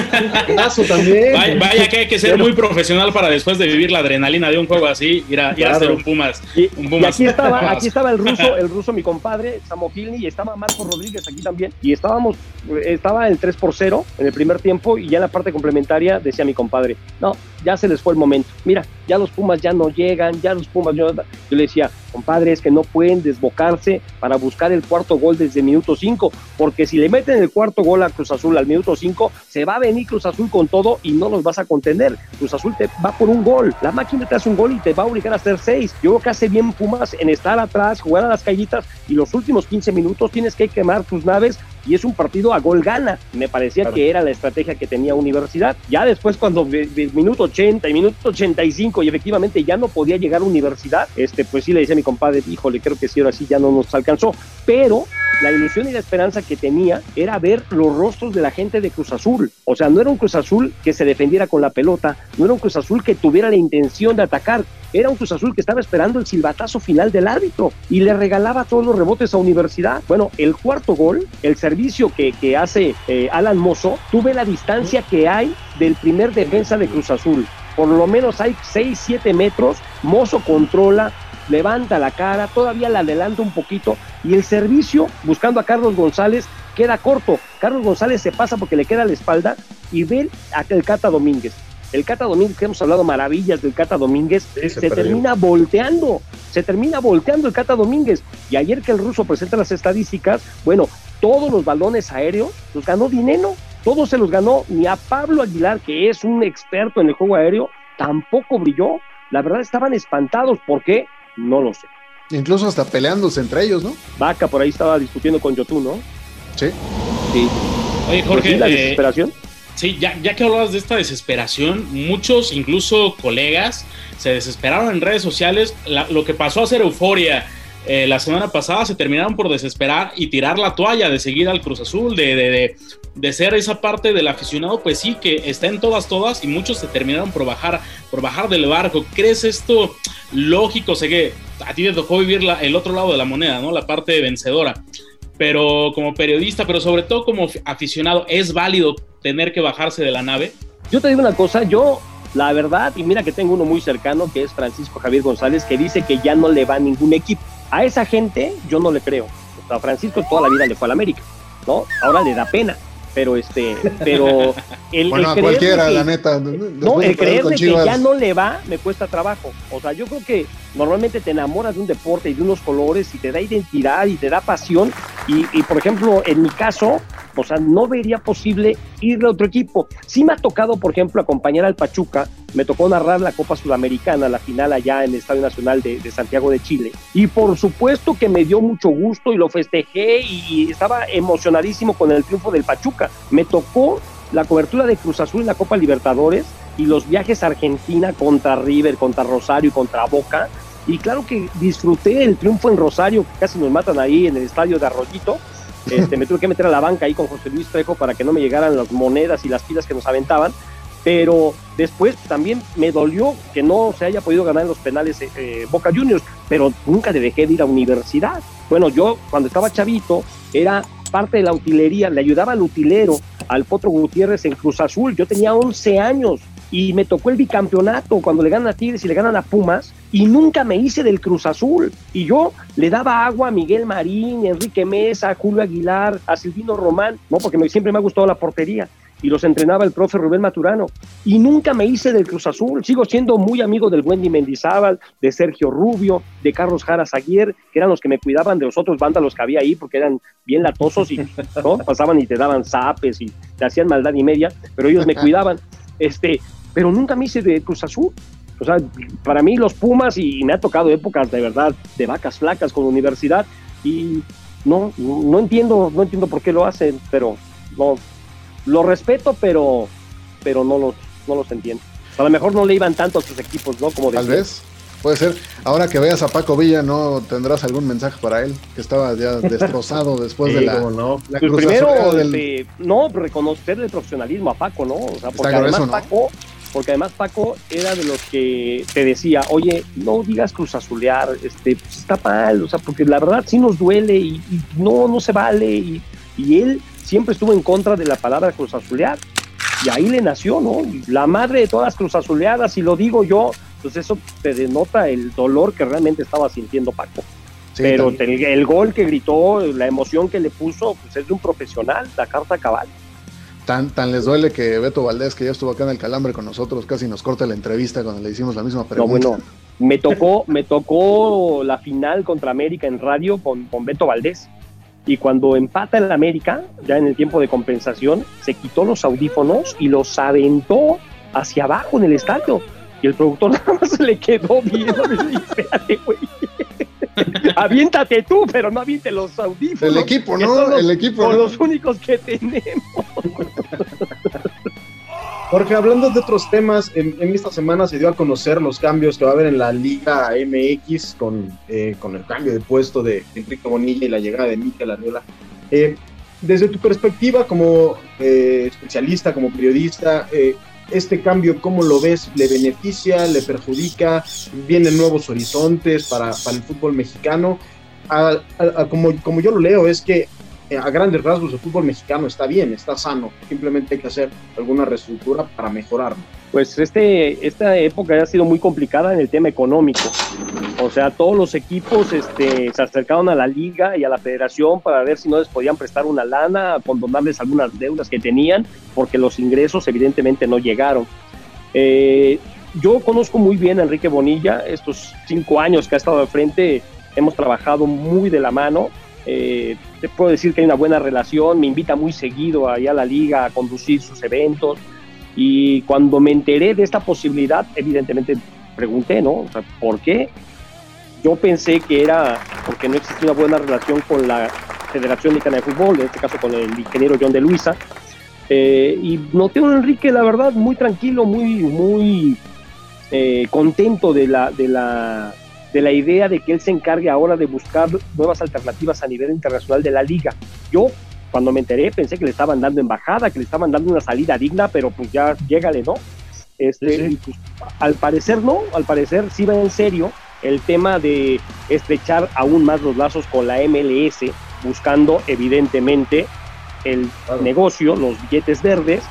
también. Vaya, que hay que ser muy profesional para después de vivir la adrenalina de un juego así, ir a, ir a hacer un Pumas. Y, aquí estaba, aquí estaba el ruso, el ruso, mi compadre, Samo y estaba Marco Rodríguez aquí también. Y estábamos, estaba el 3 por 0 en el primer tiempo, y ya en la parte complementaria decía mi compadre, no, ya se les fue el momento. Mira, ya los Pumas ya no llegan, ya los Pumas Yo le decía, compadre, es que no pueden desbocarse para buscar el cuarto gol desde el minuto 5, porque si le meten el cuarto gol a Cruz Azul al minuto 5, se va a venir Cruz Azul con todo y no los vas a contener. Cruz Azul te va por un gol, la máquina te hace un gol y te va a obligar a hacer seis. Yo creo que hace bien Pumas en estar atrás, jugar a las callitas y los últimos 15 minutos tienes que quemar tus naves y es un partido a gol gana. Me parecía que era la estrategia que tenía Universidad. Ya después cuando de, minuto 80 y minuto 85 y efectivamente ya no podía llegar a Universidad, este pues sí le decía a mi compadre, híjole, creo que sí ahora sí ya no nos alcanzó, pero la ilusión y la esperanza que tenía era ver los rostros de la gente de Cruz Azul. O sea, no era un Cruz Azul que se defendiera con la pelota, no era un Cruz Azul que tuviera la intención de atacar, era un Cruz Azul que estaba esperando el silbatazo final del árbitro y le regalaba todos los rebotes a Universidad. Bueno, el cuarto gol, el servicio que, que hace eh, Alan Mozo, tuve la distancia que hay del primer defensa de Cruz Azul. Por lo menos hay 6, 7 metros, Mozo controla, levanta la cara, todavía la adelanta un poquito y el servicio, buscando a Carlos González, queda corto. Carlos González se pasa porque le queda la espalda y ve a el Cata Domínguez. El Cata Domínguez, que hemos hablado maravillas del Cata Domínguez, se, termina volteando, se termina volteando el Cata Domínguez. Y ayer que el ruso presenta las estadísticas, bueno, todos los balones aéreos los ganó Dineno, todos se los ganó, ni a Pablo Aguilar, que es un experto en el juego aéreo, tampoco brilló. La verdad estaban espantados, ¿por qué? No lo sé. Incluso hasta peleándose entre ellos, ¿no? Vaca por ahí estaba discutiendo con Yotun, ¿no? Sí. Sí. Oye, Jorge, la eh, desesperación. Sí, ya, ya que hablabas de esta desesperación, muchos, incluso colegas, se desesperaron en redes sociales. La- lo que pasó a ser euforia eh, la semana pasada, se terminaron por desesperar y tirar la toalla de seguir al Cruz Azul, de, de, de, de ser esa parte del aficionado, pues sí, que está en todas, todas, y muchos se terminaron por bajar, por bajar del barco. ¿Crees esto lógico? Sé que a ti te tocó vivir el otro lado de la moneda, ¿no? La parte vencedora pero como periodista, pero sobre todo como aficionado, ¿es válido tener que bajarse de la nave? Yo te digo una cosa, yo, la verdad, y mira que tengo uno muy cercano, que es Francisco Javier González, que dice que ya no le va a ningún equipo. A esa gente yo no le creo. O sea, Francisco toda la vida le fue al América, ¿no? Ahora le da pena. Pero este, pero el, Bueno, el a cualquiera, que- la neta. No, el creerle que ya no le va me cuesta trabajo. O sea, yo creo que normalmente te enamoras de un deporte y de unos colores y te da identidad y te da pasión. Y, y, por ejemplo, en mi caso, o sea, no vería posible irle a otro equipo. Sí me ha tocado, por ejemplo, acompañar al Pachuca. Me tocó narrar la Copa Sudamericana, la final allá en el Estadio Nacional de, Santiago de Chile. Y por supuesto que me dio mucho gusto y lo festejé y, y estaba emocionadísimo con el triunfo del Pachuca. Me tocó la cobertura de Cruz Azul en la Copa Libertadores y los viajes a Argentina contra River, contra Rosario y contra Boca. Y claro que disfruté el triunfo en Rosario, que casi nos matan ahí en el estadio de Arroyito. Este, me tuve que meter a la banca ahí con José Luis Trejo para que no me llegaran las monedas y las pilas que nos aventaban. Pero después también me dolió que no se haya podido ganar en los penales eh, eh, Boca Juniors, pero nunca dejé de ir a universidad. Bueno, yo cuando estaba chavito era parte de la utilería, le ayudaba al utilero, al Potro Gutiérrez en Cruz Azul. Yo tenía 11 años y me tocó el bicampeonato cuando le ganan a Tigres y le ganan a Pumas y nunca me hice del Cruz Azul. Y yo le daba agua a Miguel Marín, Enrique Mesa, a Julio Aguilar, a Silvino Román, no, porque me- siempre me ha gustado la portería y los entrenaba el profe Rubén Maturano. Y nunca me hice del Cruz Azul. Sigo siendo muy amigo del Wendy Mendizábal, de Sergio Rubio, de Carlos Jara Zaguier, que eran los que me cuidaban de los otros vándalos que había ahí, porque eran bien latosos y pasaban y te daban zapes y te hacían maldad y media, pero ellos me cuidaban. Este, pero nunca me hice de Cruz Azul. O sea, para mí los Pumas, y me ha tocado épocas de verdad de vacas flacas con universidad, y no, no entiendo, no entiendo por qué lo hacen, pero no, lo respeto, pero, pero no los, no los entiendo. A lo mejor no le iban tanto a sus equipos, ¿no? Como Tal vez. Puede ser. Ahora que veas a Paco Villa, ¿no tendrás algún mensaje para él? Que estaba ya destrozado después de Sí, la, cómo no. la Pues cruz primero, azul del- este, no, reconocer el profesionalismo a Paco, ¿no? O sea, porque grueso, además ¿no? Paco, porque además Paco era de los que te decía, oye, no digas cruz azulear, este, pues está mal, o sea, porque la verdad sí nos duele y, y no, no se vale, y, y él siempre estuvo en contra de la palabra cruz azulear, y ahí le nació, ¿no? La madre de todas las cruz azuleadas, y lo digo yo, pues eso te denota el dolor que realmente estaba sintiendo Paco. Sí, Pero el, el gol que gritó, la emoción que le puso, pues es de un profesional, la carta cabal. Tan, tan les duele que Beto Valdés, que ya estuvo acá en el Calambre con nosotros, casi nos corta la entrevista cuando le hicimos la misma No, pregunta. bueno, me tocó, me tocó la final contra América en radio con, con Beto Valdés. Y cuando empata el América, ya en el tiempo de compensación, se quitó los audífonos y los aventó hacia abajo en el estadio. Y el productor nada más se le quedó viendo. y dice, Espérate, güey. Aviéntate tú, pero no aviente los audífonos. El equipo, ¿no? los- El equipo, Son ¿no? los únicos que tenemos. Porque hablando de otros temas, en, en esta semana se dio a conocer los cambios que va a haber en la Liga MX con, eh, con el cambio de puesto de Enrique Bonilla y la llegada de Mikel Arriola. Eh, desde tu perspectiva como eh, especialista, como periodista, eh, este cambio, ¿cómo lo ves? ¿Le beneficia? ¿Le perjudica? ¿Vienen nuevos horizontes para, el fútbol mexicano? Como yo lo leo, es que eh, a grandes rasgos el fútbol mexicano está bien, está sano. Simplemente hay que hacer alguna reestructura para mejorarlo. Pues este, esta época ha sido muy complicada en el tema económico. O sea, todos los equipos este, se acercaron a la liga y a la federación para ver si no les podían prestar una lana, condonarles algunas deudas que tenían, porque los ingresos evidentemente no llegaron. Eh, yo conozco muy bien a Enrique Bonilla, estos cinco años que ha estado al frente, hemos trabajado muy de la mano. Eh, te puedo decir que hay una buena relación, me invita muy seguido allá a la liga a conducir sus eventos. Y cuando me enteré de esta posibilidad, evidentemente pregunté, ¿no? O ¿por qué? Yo pensé que era porque no existía una buena relación con la Federación Mexicana de Fútbol, en este caso con el ingeniero John de Luisa. Eh, y noté a Enrique, la verdad, muy tranquilo, muy, muy eh, contento de la, de, la, de la idea de que él se encargue ahora de buscar nuevas alternativas a nivel internacional de la liga. Yo, cuando me enteré, pensé que le estaban dando embajada, que le estaban dando una salida digna, pero pues ya llégale, ¿no? Este, Sí, sí. y, pues, al parecer no, al parecer sí va en serio el tema de estrechar aún más los lazos con la MLS, buscando evidentemente el Claro. negocio, los billetes verdes.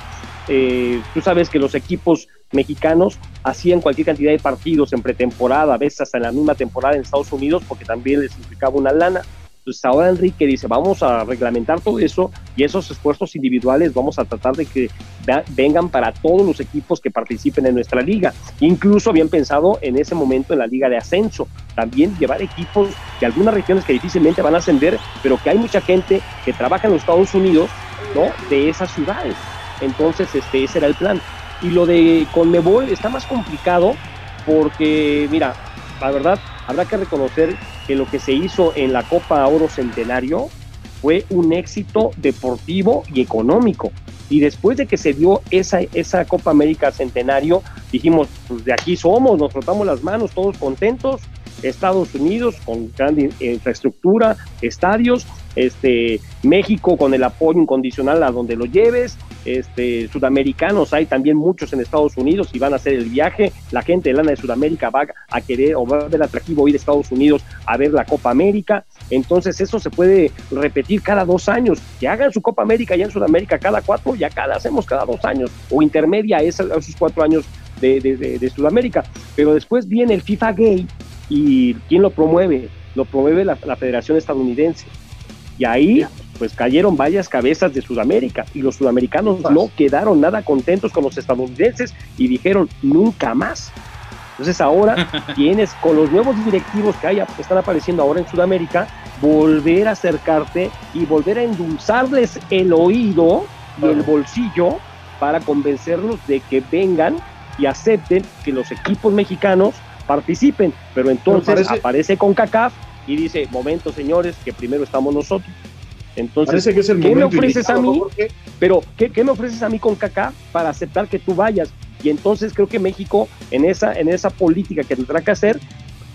Eh, tú sabes que los equipos mexicanos hacían cualquier cantidad de partidos en pretemporada, a veces hasta en la misma temporada en Estados Unidos, porque también les implicaba una lana. Entonces ahora Enrique dice, vamos a reglamentar todo eso y esos esfuerzos individuales vamos a tratar de que vengan para todos los equipos que participen en nuestra liga. Incluso habían pensado en ese momento en la liga de ascenso, también llevar equipos de algunas regiones que difícilmente van a ascender, pero que hay mucha gente que trabaja en los Estados Unidos, ¿no? De esas ciudades. Entonces, este, ese era el plan. Y lo de Conmebol está más complicado porque, mira, la verdad, habrá que reconocer que lo que se hizo en la Copa Oro Centenario fue un éxito deportivo y económico. Y después de que se dio esa, esa Copa América Centenario, dijimos, pues de aquí somos, nos frotamos las manos, todos contentos. Estados Unidos con gran in- infraestructura, estadios, este, México con el apoyo incondicional a donde lo lleves, este, sudamericanos hay también muchos en Estados Unidos y van a hacer el viaje, la gente de lana de Sudamérica va a querer o va a ver atractivo ir a Estados Unidos a ver la Copa América, entonces eso se puede repetir cada dos años, que hagan su Copa América ya en Sudamérica cada cuatro, ya cada, hacemos cada dos años, o intermedia esos cuatro años de Sudamérica, pero después viene el FIFA Gay y ¿quién lo promueve? Lo promueve la, la Federación Estadounidense. Y ahí pues cayeron varias cabezas de Sudamérica y los sudamericanos no quedaron nada contentos con los estadounidenses y dijeron nunca más. Entonces ahora tienes con los nuevos directivos que, hay, que están apareciendo ahora en Sudamérica, volver a acercarte y volver a endulzarles el oído y el bolsillo para convencerlos de que vengan y acepten que los equipos mexicanos participen. Pero entonces parece- aparece con CACAF y dice, momento señores, que primero estamos nosotros. Entonces, Parece que es el ¿qué me ofreces a mí? Jorge. Pero, ¿qué, qué me ofreces a mí con CACAF para aceptar que tú vayas? Y entonces creo que México, en esa, en esa política que tendrá que hacer,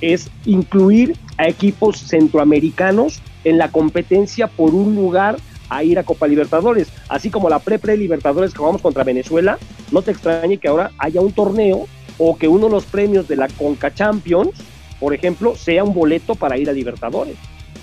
es incluir a equipos centroamericanos en la competencia por un lugar a ir a Copa Libertadores. Así como la pre-pre-Libertadores que jugamos contra Venezuela, no te extrañe que ahora haya un torneo o que uno de los premios de la Conca Champions, por ejemplo, sea un boleto para ir a Libertadores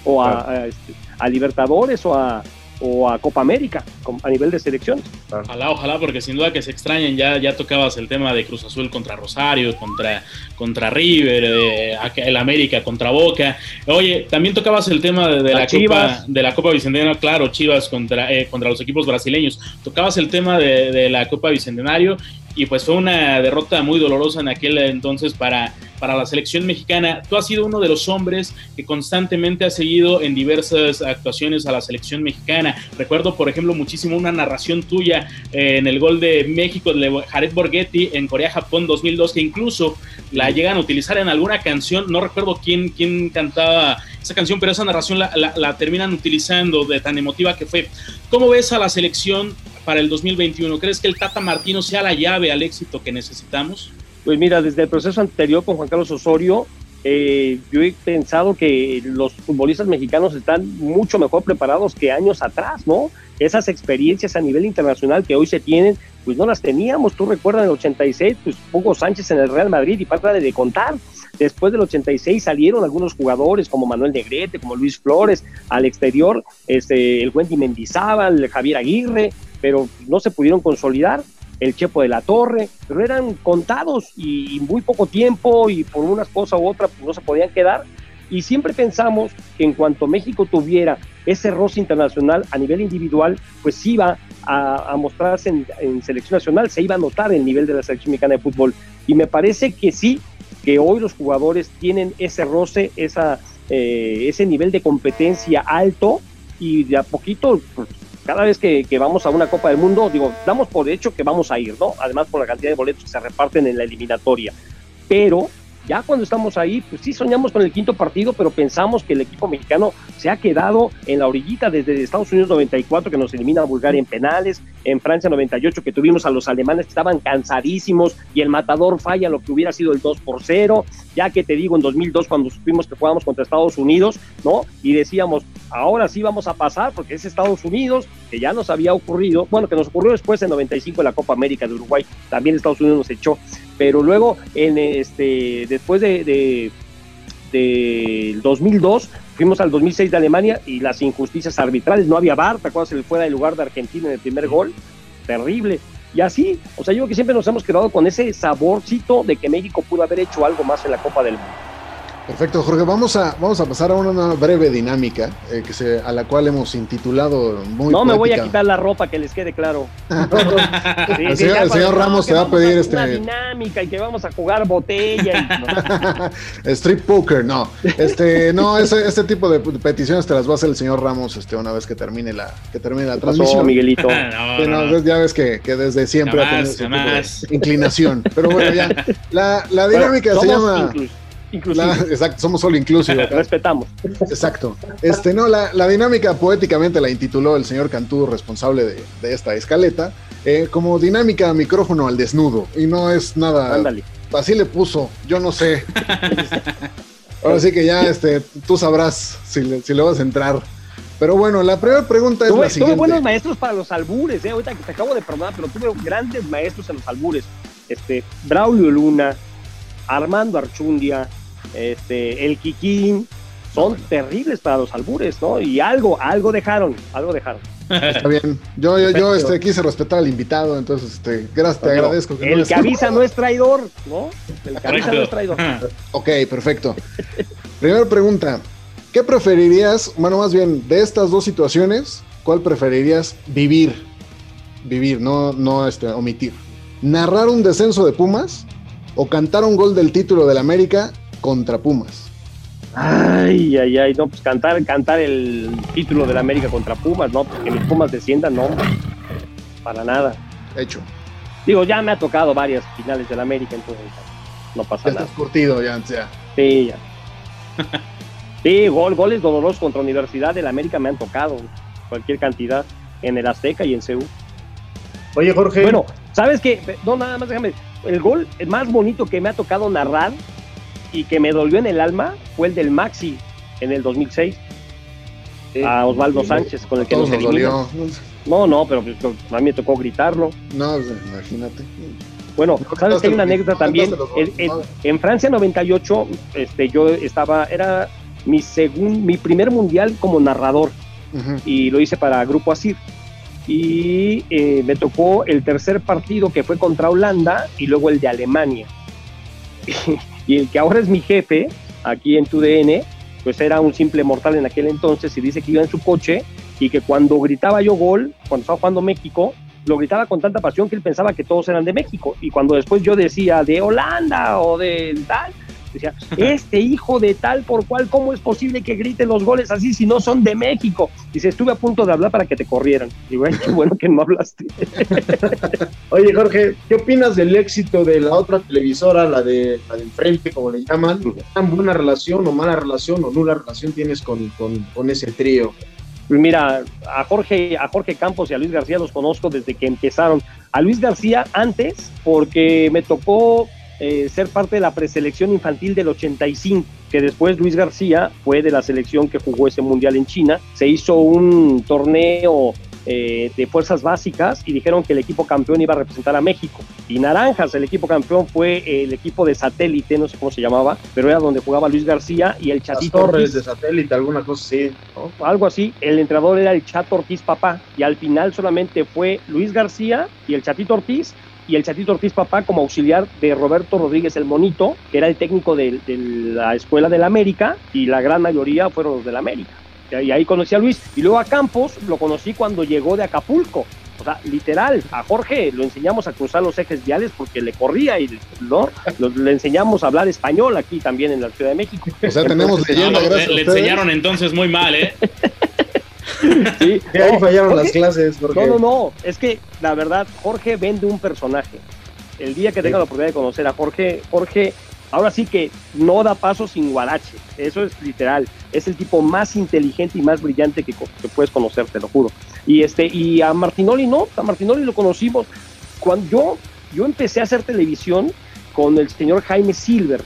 o a, a, este, a Libertadores o a, o a Copa América a nivel de selecciones. Ojalá, ojalá, porque sin duda que se extrañan, ya, ya tocabas el tema de Cruz Azul contra Rosario, contra, contra River, eh, el América contra Boca. Oye, también tocabas el tema de, la, Copa, de la Copa Bicentenario, claro, Chivas contra, eh, contra los equipos brasileños. Tocabas el tema de, de la Copa Bicentenario y pues fue una derrota muy dolorosa en aquel entonces para, para la selección mexicana. Tú has sido uno de los hombres que constantemente ha seguido en diversas actuaciones a la selección mexicana. Recuerdo, por ejemplo, muchísimo una narración tuya eh, en el gol de México de Jared Borghetti en Corea-Japón 2002, que incluso la llegan a utilizar en alguna canción. No recuerdo quién, quién cantaba esa canción, pero esa narración la, la terminan utilizando de tan emotiva que fue. ¿Cómo ves a la selección para el 2021? ¿Crees que el Tata Martino sea la llave al éxito que necesitamos? Pues mira, desde el proceso anterior con Juan Carlos Osorio, eh, yo he pensado que los futbolistas mexicanos están mucho mejor preparados que años atrás, ¿no? Esas experiencias a nivel internacional que hoy se tienen, pues no las teníamos. Tú recuerdas en el 86, pues Hugo Sánchez en el Real Madrid y para de contar. Después del 86 salieron algunos jugadores como Manuel Negrete, como Luis Flores, al exterior, este, el Wendy Mendizábal, Javier Aguirre, pero no se pudieron consolidar. El Chepo de la Torre, pero eran contados y, muy poco tiempo y por unas cosas u otras pues, no se podían quedar. Y siempre pensamos que en cuanto México tuviera ese roce internacional a nivel individual, pues iba a, mostrarse en, selección nacional, se iba a notar el nivel de la selección mexicana de fútbol. Y me parece que sí, que hoy los jugadores tienen ese roce, esa, eh, ese nivel de competencia alto y de a poquito pues, cada vez que, vamos a una Copa del Mundo, digo, damos por hecho que vamos a ir, ¿no? Además por la cantidad de boletos que se reparten en la eliminatoria. Pero ya cuando estamos ahí, pues sí soñamos con el quinto partido, pero pensamos que el equipo mexicano se ha quedado en la orillita desde Estados Unidos 94, que nos elimina a Bulgaria en penales, en Francia 98, que tuvimos a los alemanes que estaban cansadísimos y el matador falla lo que hubiera sido el 2 por 0, ya que te digo, en 2002 cuando supimos que jugábamos contra Estados Unidos, ¿no? Y decíamos, ahora sí vamos a pasar porque es Estados Unidos, que ya nos había ocurrido, bueno, que nos ocurrió después en 95 en la Copa América de Uruguay, también Estados Unidos nos echó, pero luego en este después de, de del 2002 fuimos al 2006 de Alemania y las injusticias arbitrales, no había VAR, ¿te acuerdas el fuera del lugar de Argentina en el primer gol? Terrible. Y así, o sea, yo creo que siempre nos hemos quedado con ese saborcito de que México pudo haber hecho algo más en la Copa del Mundo. Perfecto, Jorge. Vamos a, vamos a pasar a una breve dinámica eh, que se, a la cual hemos intitulado muy. No me voy a quitar la ropa, que les quede claro. el, señor, Ramos te va a pedir este. Una dinámica y que vamos a jugar botella. Y... Strip poker, no. Este, no, ese, este tipo de peticiones te las va a hacer el señor Ramos este, una vez que termine la, que termine la transmisión. Miguelito. Ya ves que, que desde siempre ha tenido inclinación. Pero bueno, ya. La, la dinámica se llama. Exacto, somos solo inclusivos. Respetamos. Exacto. Este, no, la, dinámica poéticamente la intituló el señor Cantú, responsable de, esta escaleta, eh, como dinámica micrófono al desnudo. Y no es nada. Ándale. Así le puso, yo no sé. Ahora sí que ya este, tú sabrás si le, si le vas a entrar. Pero bueno, la primera pregunta es la siguiente. Tuve buenos maestros para los albures, eh. ahorita que te acabo de perdonar, pero tuve grandes maestros en los albures. Este, Braulio Luna, Armando Archundia, este, el Kikín, son terribles para los albures, ¿no? Y algo, algo dejaron, algo dejaron. Está bien. Yo, yo, yo este, quise respetar al invitado, entonces, este, gracias, te agradezco. el que avisa no es traidor, ¿no? El que avisa no es traidor. ok, perfecto. Primera pregunta. ¿Qué preferirías, bueno, más bien, de estas dos situaciones, cuál preferirías vivir? Vivir, no, no este, omitir. ¿Narrar un descenso de Pumas o cantar un gol del título del América contra Pumas. Ay, ay, ay, no, pues cantar, cantar el título de la América contra Pumas, no, porque mis Pumas desciendan, no, para nada. Hecho. Digo, ya me ha tocado varias finales de la América, entonces no pasa ya nada. Estás curtido ya, ya. Sí, ya. sí, gol, goles dolorosos contra Universidad de la América me han tocado, cualquier cantidad, en el Azteca y en Seúl. Oye, Jorge. Bueno, ¿sabes qué? No, nada más déjame. El gol más bonito que me ha tocado narrar y que me dolió en el alma fue el del Maxi en el 2006 a Osvaldo Sánchez con el que nos, dolió. No, no, pero pues, a mí me tocó gritarlo. No, pues, imagínate. Bueno, sabes que hay una anécdota también. En, Francia 98, este, yo estaba, era mi segundo, mi primer mundial como narrador. y lo hice para Grupo Asir. Y eh, me tocó el tercer partido que fue contra Holanda y luego el de Alemania. y el que ahora es mi jefe, aquí en TUDN, pues era un simple mortal en aquel entonces y dice que iba en su coche y que cuando gritaba yo gol, cuando estaba jugando México, lo gritaba con tanta pasión que él pensaba que todos eran de México. Y cuando después yo decía de Holanda o de tal, decía, este hijo de tal por cual, ¿cómo es posible que grite los goles así si no son de México? Dice, estuve a punto de hablar para que te corrieran. Y bueno, qué bueno que no hablaste. Oye, Jorge, ¿qué opinas del éxito de la otra televisora, la de la de enfrente, como le llaman? ¿Tan buena relación o mala relación o nula relación tienes con, con, con ese trío? Mira, a Jorge, a Jorge Campos y a Luis García los conozco desde que empezaron. A Luis García antes, porque me tocó eh, ser parte de la preselección infantil del 85, que después Luis García fue de la selección que jugó ese mundial en China. Se hizo un torneo eh, de fuerzas básicas y dijeron que el equipo campeón iba a representar a México. Y Naranjas, el equipo campeón fue el equipo de satélite, no sé cómo se llamaba, pero era donde jugaba Luis García y el Chatito Las Torres Ortiz. de satélite, alguna cosa así. ¿no? Algo así. El entrenador era el Chato Ortiz Papá y al final solamente fue Luis García y el Chatito Ortiz y el Chatito Ortiz Papá como auxiliar de Roberto Rodríguez el Monito, que era el técnico de, de la Escuela del América y la gran mayoría fueron los del América. Y ahí conocí a Luis. Y luego a Campos lo conocí cuando llegó de Acapulco. O sea, literal, a Jorge lo enseñamos a cruzar los ejes viales porque le corría y ¿no? Le enseñamos a hablar español aquí también en la Ciudad de México. O sea, tenemos leyenda, gracias le, a le enseñaron entonces muy mal, ¿eh? Sí, Que ahí no, fallaron Jorge- las clases. Porque... No, no, no. Es que la verdad, Jorge vende un personaje. El día que tenga la oportunidad de conocer a Jorge, Jorge, ahora sí que no da paso sin guarache. Eso es literal. Es el tipo más inteligente y más brillante que, que puedes conocer, te lo juro. Y este, y a Martinoli no, a Martinoli lo conocimos cuando yo, yo empecé a hacer televisión con el señor Jaime Silver,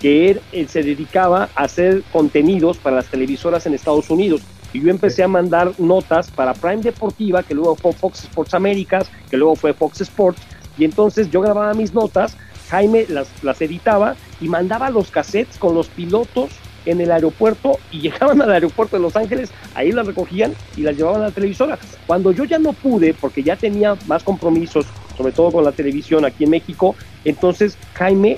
que él, él se dedicaba a hacer contenidos para las televisoras en Estados Unidos. Y yo empecé a mandar notas para Prime Deportiva, que luego fue Fox Sports Américas, que luego fue Fox Sports. Y entonces yo grababa mis notas, Jaime las, las editaba y mandaba los cassettes con los pilotos en el aeropuerto y llegaban al aeropuerto de Los Ángeles, ahí las recogían y las llevaban a la televisora. Cuando yo ya no pude, porque ya tenía más compromisos, sobre todo con la televisión aquí en México, entonces Jaime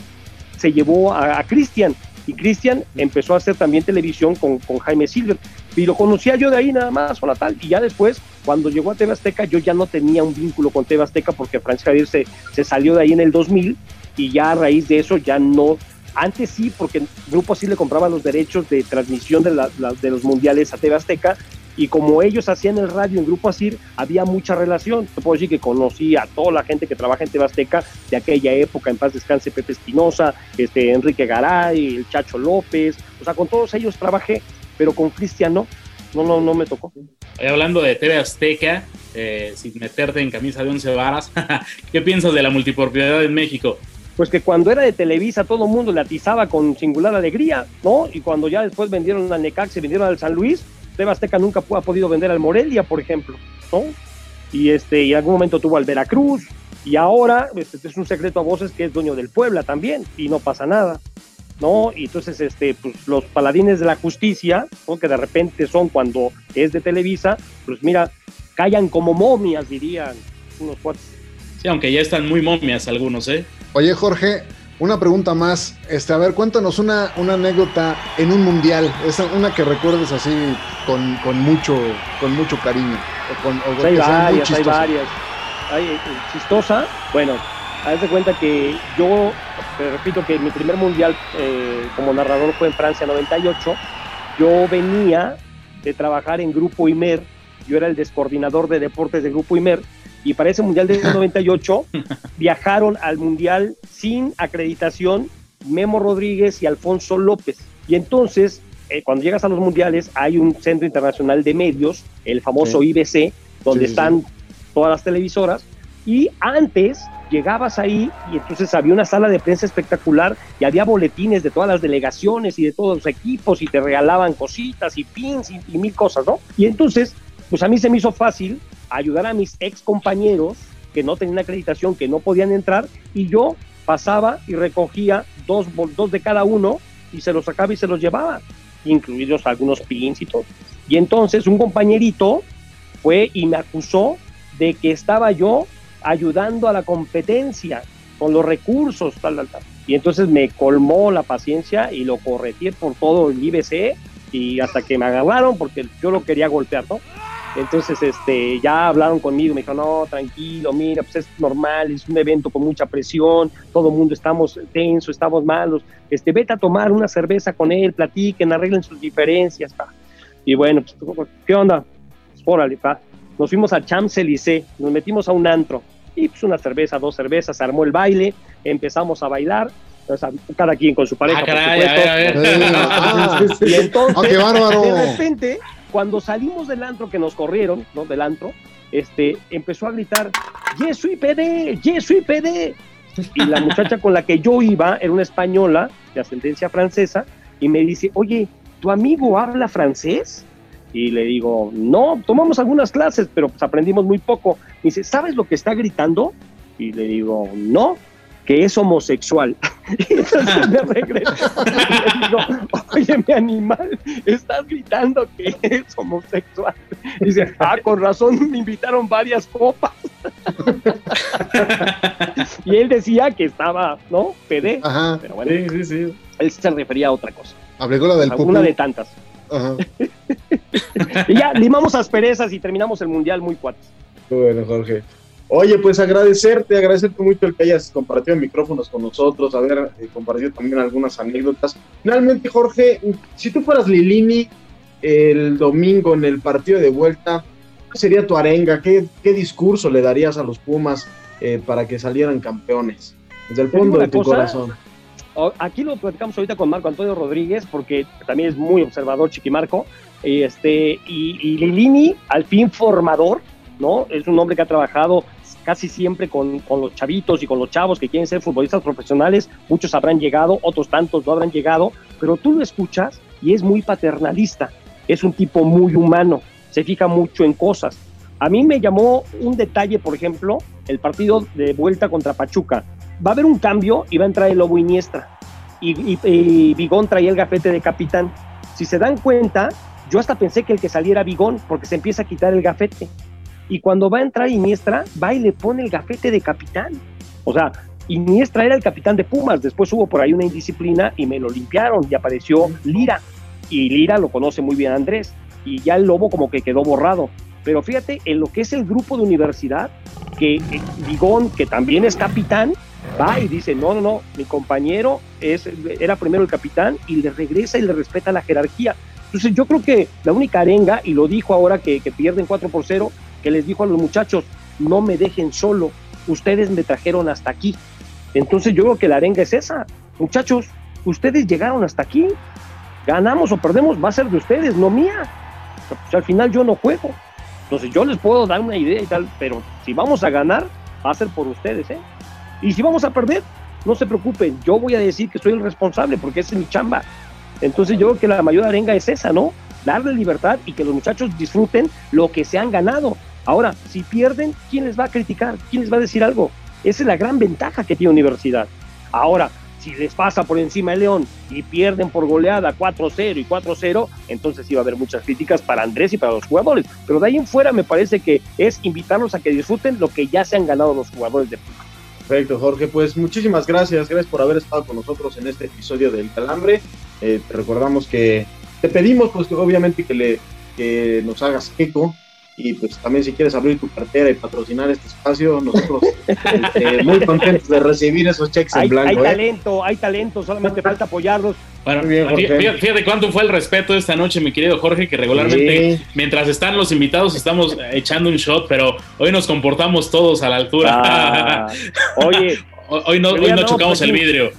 se llevó a, a Cristian y Cristian empezó a hacer también televisión con, con Jaime Silver y lo conocía yo de ahí nada más, hola tal, y ya después, cuando llegó a TV Azteca, yo ya no tenía un vínculo con TV Azteca porque Francisco Javier se, se salió de ahí en el 2000 y ya a raíz de eso ya no, antes sí, porque Grupo sí le compraba los derechos de transmisión de, la- de los mundiales a TV Azteca y como ellos hacían el radio en Grupo Asir, había mucha relación. Te puedo decir que conocí a toda la gente que trabaja en TV Azteca de aquella época, en paz descanse Pepe Espinosa, este, Enrique Garay, el Chacho López, o sea, con todos ellos trabajé, pero con Cristian no, no, no, no me tocó. Hablando de TV Azteca, eh, sin meterte en camisa de once varas, ¿qué piensas de la multipropiedad en México? Pues que cuando era de Televisa todo el mundo le atizaba con singular alegría, ¿no? Y cuando ya después vendieron al Necax y vendieron al San Luis, TV Azteca nunca ha podido vender al Morelia, por ejemplo, ¿no? Y este, y en algún momento tuvo al Veracruz, y ahora este, es un secreto a voces que es dueño del Puebla también, y no pasa nada, ¿no? Y entonces, este, pues los paladines de la justicia, ¿no? que de repente son cuando es de Televisa, pues mira, callan como momias, dirían unos cuates. Sí, aunque ya están muy momias algunos, ¿eh? Oye, Jorge, una pregunta más. Este, a ver, cuéntanos una, una anécdota en un mundial. Esa, una que recuerdes así con, con mucho, con mucho cariño. O con, o Pues hay varias, hay varias. Hay eh, chistosa, bueno, haz de cuenta que yo, te repito que mi primer mundial eh, como narrador fue en Francia 98. Yo venía de trabajar en Grupo Imer, yo era el descoordinador de deportes de Grupo Imer, y para ese mundial del 98 viajaron al mundial sin acreditación Memo Rodríguez y Alfonso López. Y entonces, eh, cuando llegas a los mundiales, hay un centro internacional de medios, el famoso IBC, donde Sí, sí, están todas las televisoras. Y antes llegabas ahí y entonces había una sala de prensa espectacular y había boletines de todas las delegaciones y de todos los equipos y te regalaban cositas y pins y, mil cosas, ¿no? Y entonces, pues a mí se me hizo fácil ayudar a mis ex compañeros que no tenían acreditación, que no podían entrar, y yo pasaba y recogía dos, dos de cada uno y se los sacaba y se los llevaba, incluidos algunos pins y todo. Y entonces un compañerito fue y me acusó de que estaba yo ayudando a la competencia con los recursos, tal, tal, tal. Y entonces me colmó la paciencia y lo corretí por todo el IBC y hasta que me agarraron porque yo lo quería golpear, ¿no? Entonces, este, ya hablaron conmigo, me dijo, no, tranquilo, mira, pues es normal, es un evento con mucha presión, todo el mundo estamos tenso, estamos malos, este, vete a tomar una cerveza con él, platiquen, arreglen sus diferencias, pa. Y bueno, pues, ¿qué onda? Pues, órale, pa. Nos fuimos a Champs-Élysées, nos metimos a un antro, y pues una cerveza, dos cervezas, se armó el baile, empezamos a bailar, o sea, cada quien con su pareja, Ah, por caray, supuesto. a ver, a ver. Ah, Y entonces, ¡Ah, qué bárbaro! de repente, cuando salimos del antro, que nos corrieron, ¿no? Del antro, este, empezó a gritar, ¡Yes, soy PD! ¡Yes, soy PD! Y la muchacha con la que yo iba era una española de ascendencia francesa y me dice, oye, ¿tu amigo habla francés? Y le digo, no, tomamos algunas clases, pero pues aprendimos muy poco. Me dice, ¿sabes lo que está gritando? Y le digo, no, que es homosexual. Y entonces me regreso y le digo, oye, mi animal, estás gritando que es homosexual. Y dice, ah, con razón me invitaron varias copas. y él decía que estaba, ¿no? PD. Ajá. Pero bueno, Sí, sí, sí. él se refería a otra cosa. Aplicó la del Alguna pupú. de tantas. Ajá. Y ya limamos asperezas y terminamos el mundial muy cuates. Bueno, Jorge. Oye, pues agradecerte, agradecerte mucho el que hayas compartido micrófonos con nosotros, haber eh, compartido también algunas anécdotas. Finalmente, Jorge, si tú fueras Lilini el domingo en el partido de vuelta, ¿cuál sería tu arenga? ¿Qué, qué discurso le darías a los Pumas eh, para que salieran campeones? Desde el fondo de tu cosa, corazón. Aquí lo platicamos ahorita con Marco Antonio Rodríguez, porque también es muy observador, Chiquimarco. Y, este, y, y Lilini, al fin formador, ¿no? Es un hombre que ha trabajado casi siempre con, con los chavitos y con los chavos que quieren ser futbolistas profesionales. Muchos habrán llegado, otros tantos no habrán llegado, pero tú lo escuchas y es muy paternalista. Es un tipo muy humano, se fija mucho en cosas. A mí me llamó un detalle, por ejemplo, el partido de vuelta contra Pachuca. Va a haber un cambio y va a entrar el Lobo Iniestra. Y, y, y Bigón traía el gafete de capitán. Si se dan cuenta, yo hasta pensé que el que saliera Bigón, porque se empieza a quitar el gafete. Y cuando va a entrar Iniestra, va y le pone el gafete de capitán. O sea, Iniestra era el capitán de Pumas. Después hubo por ahí una indisciplina y me lo limpiaron y apareció Lira. Y Lira lo conoce muy bien Andrés. Y ya el Lobo como que quedó borrado. Pero fíjate, en lo que es el grupo de universidad, que eh, Bigón, que también es capitán, va y dice, no, no, no, mi compañero es, era primero el capitán y le regresa y le respeta la jerarquía. Entonces yo creo que la única arenga, y lo dijo ahora que, pierden 4 por 0, que les dijo a los muchachos, no me dejen solo, ustedes me trajeron hasta aquí. Entonces yo creo que la arenga es esa, muchachos, ustedes llegaron hasta aquí, ganamos o perdemos, va a ser de ustedes, no mía. Pues, al final yo no juego. Entonces yo les puedo dar una idea y tal, pero si vamos a ganar, va a ser por ustedes, ¿eh? Y si vamos a perder, no se preocupen, yo voy a decir que soy el responsable porque es mi chamba. Entonces yo creo que la mayor arenga es esa, ¿no? Darle libertad y que los muchachos disfruten lo que se han ganado. Ahora, si pierden, ¿quién les va a criticar? ¿Quién les va a decir algo? Esa es la gran ventaja que tiene Universidad. Ahora, si les pasa por encima el León y pierden por goleada 4-0 y 4-0, entonces va a haber muchas críticas para Andrés y para los jugadores. Pero de ahí en fuera me parece que es invitarlos a que disfruten lo que ya se han ganado los jugadores de Pumas. Perfecto, Jorge. Pues muchísimas gracias. Gracias por haber estado con nosotros en este episodio del Calambre. Eh, te recordamos que te pedimos, pues, que obviamente que, le, que nos hagas eco. Y pues también si quieres abrir tu cartera y patrocinar este espacio, nosotros este, muy contentos de recibir esos cheques en Hay, blanco. hay ¿eh? talento, hay talento, solamente falta apoyarlos. Bueno, bien, fíjate, fíjate cuánto fue el respeto esta noche, mi querido Jorge, que regularmente Sí. mientras están los invitados estamos echando un shot, pero hoy nos comportamos todos a la altura. Ah, oye, hoy hoy no, hoy no no, chocamos pues el vidrio.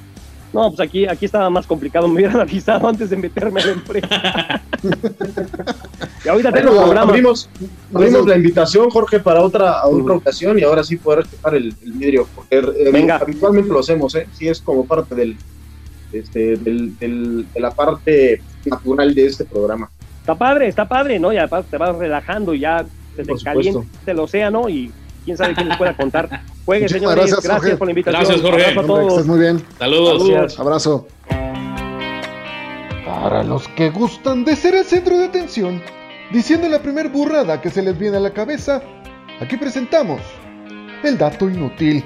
No, pues aquí, aquí estaba más complicado, me hubieran avisado antes de meterme a la empresa. y ahorita tengo Bueno, programa. abrimos, abrimos la invitación, Jorge, para otra, a otra ocasión y ahora sí poder tocar el, el vidrio, porque eh, Venga. habitualmente lo hacemos, ¿eh? Sí, es como parte del, este, del, del- de la parte natural de este programa. Está padre, está padre, ¿no? Y además te vas relajando y ya se te calienta el océano y quién sabe quién les pueda contar. Juegue, señores, gracias, gracias, Jorge. por la invitación. Gracias, Jorge. Abrazo a todos. estés muy bien. Saludos. Saludos. Abrazo. Para los que gustan de ser el centro de atención, diciendo la primer burrada que se les viene a la cabeza, aquí presentamos el dato inútil.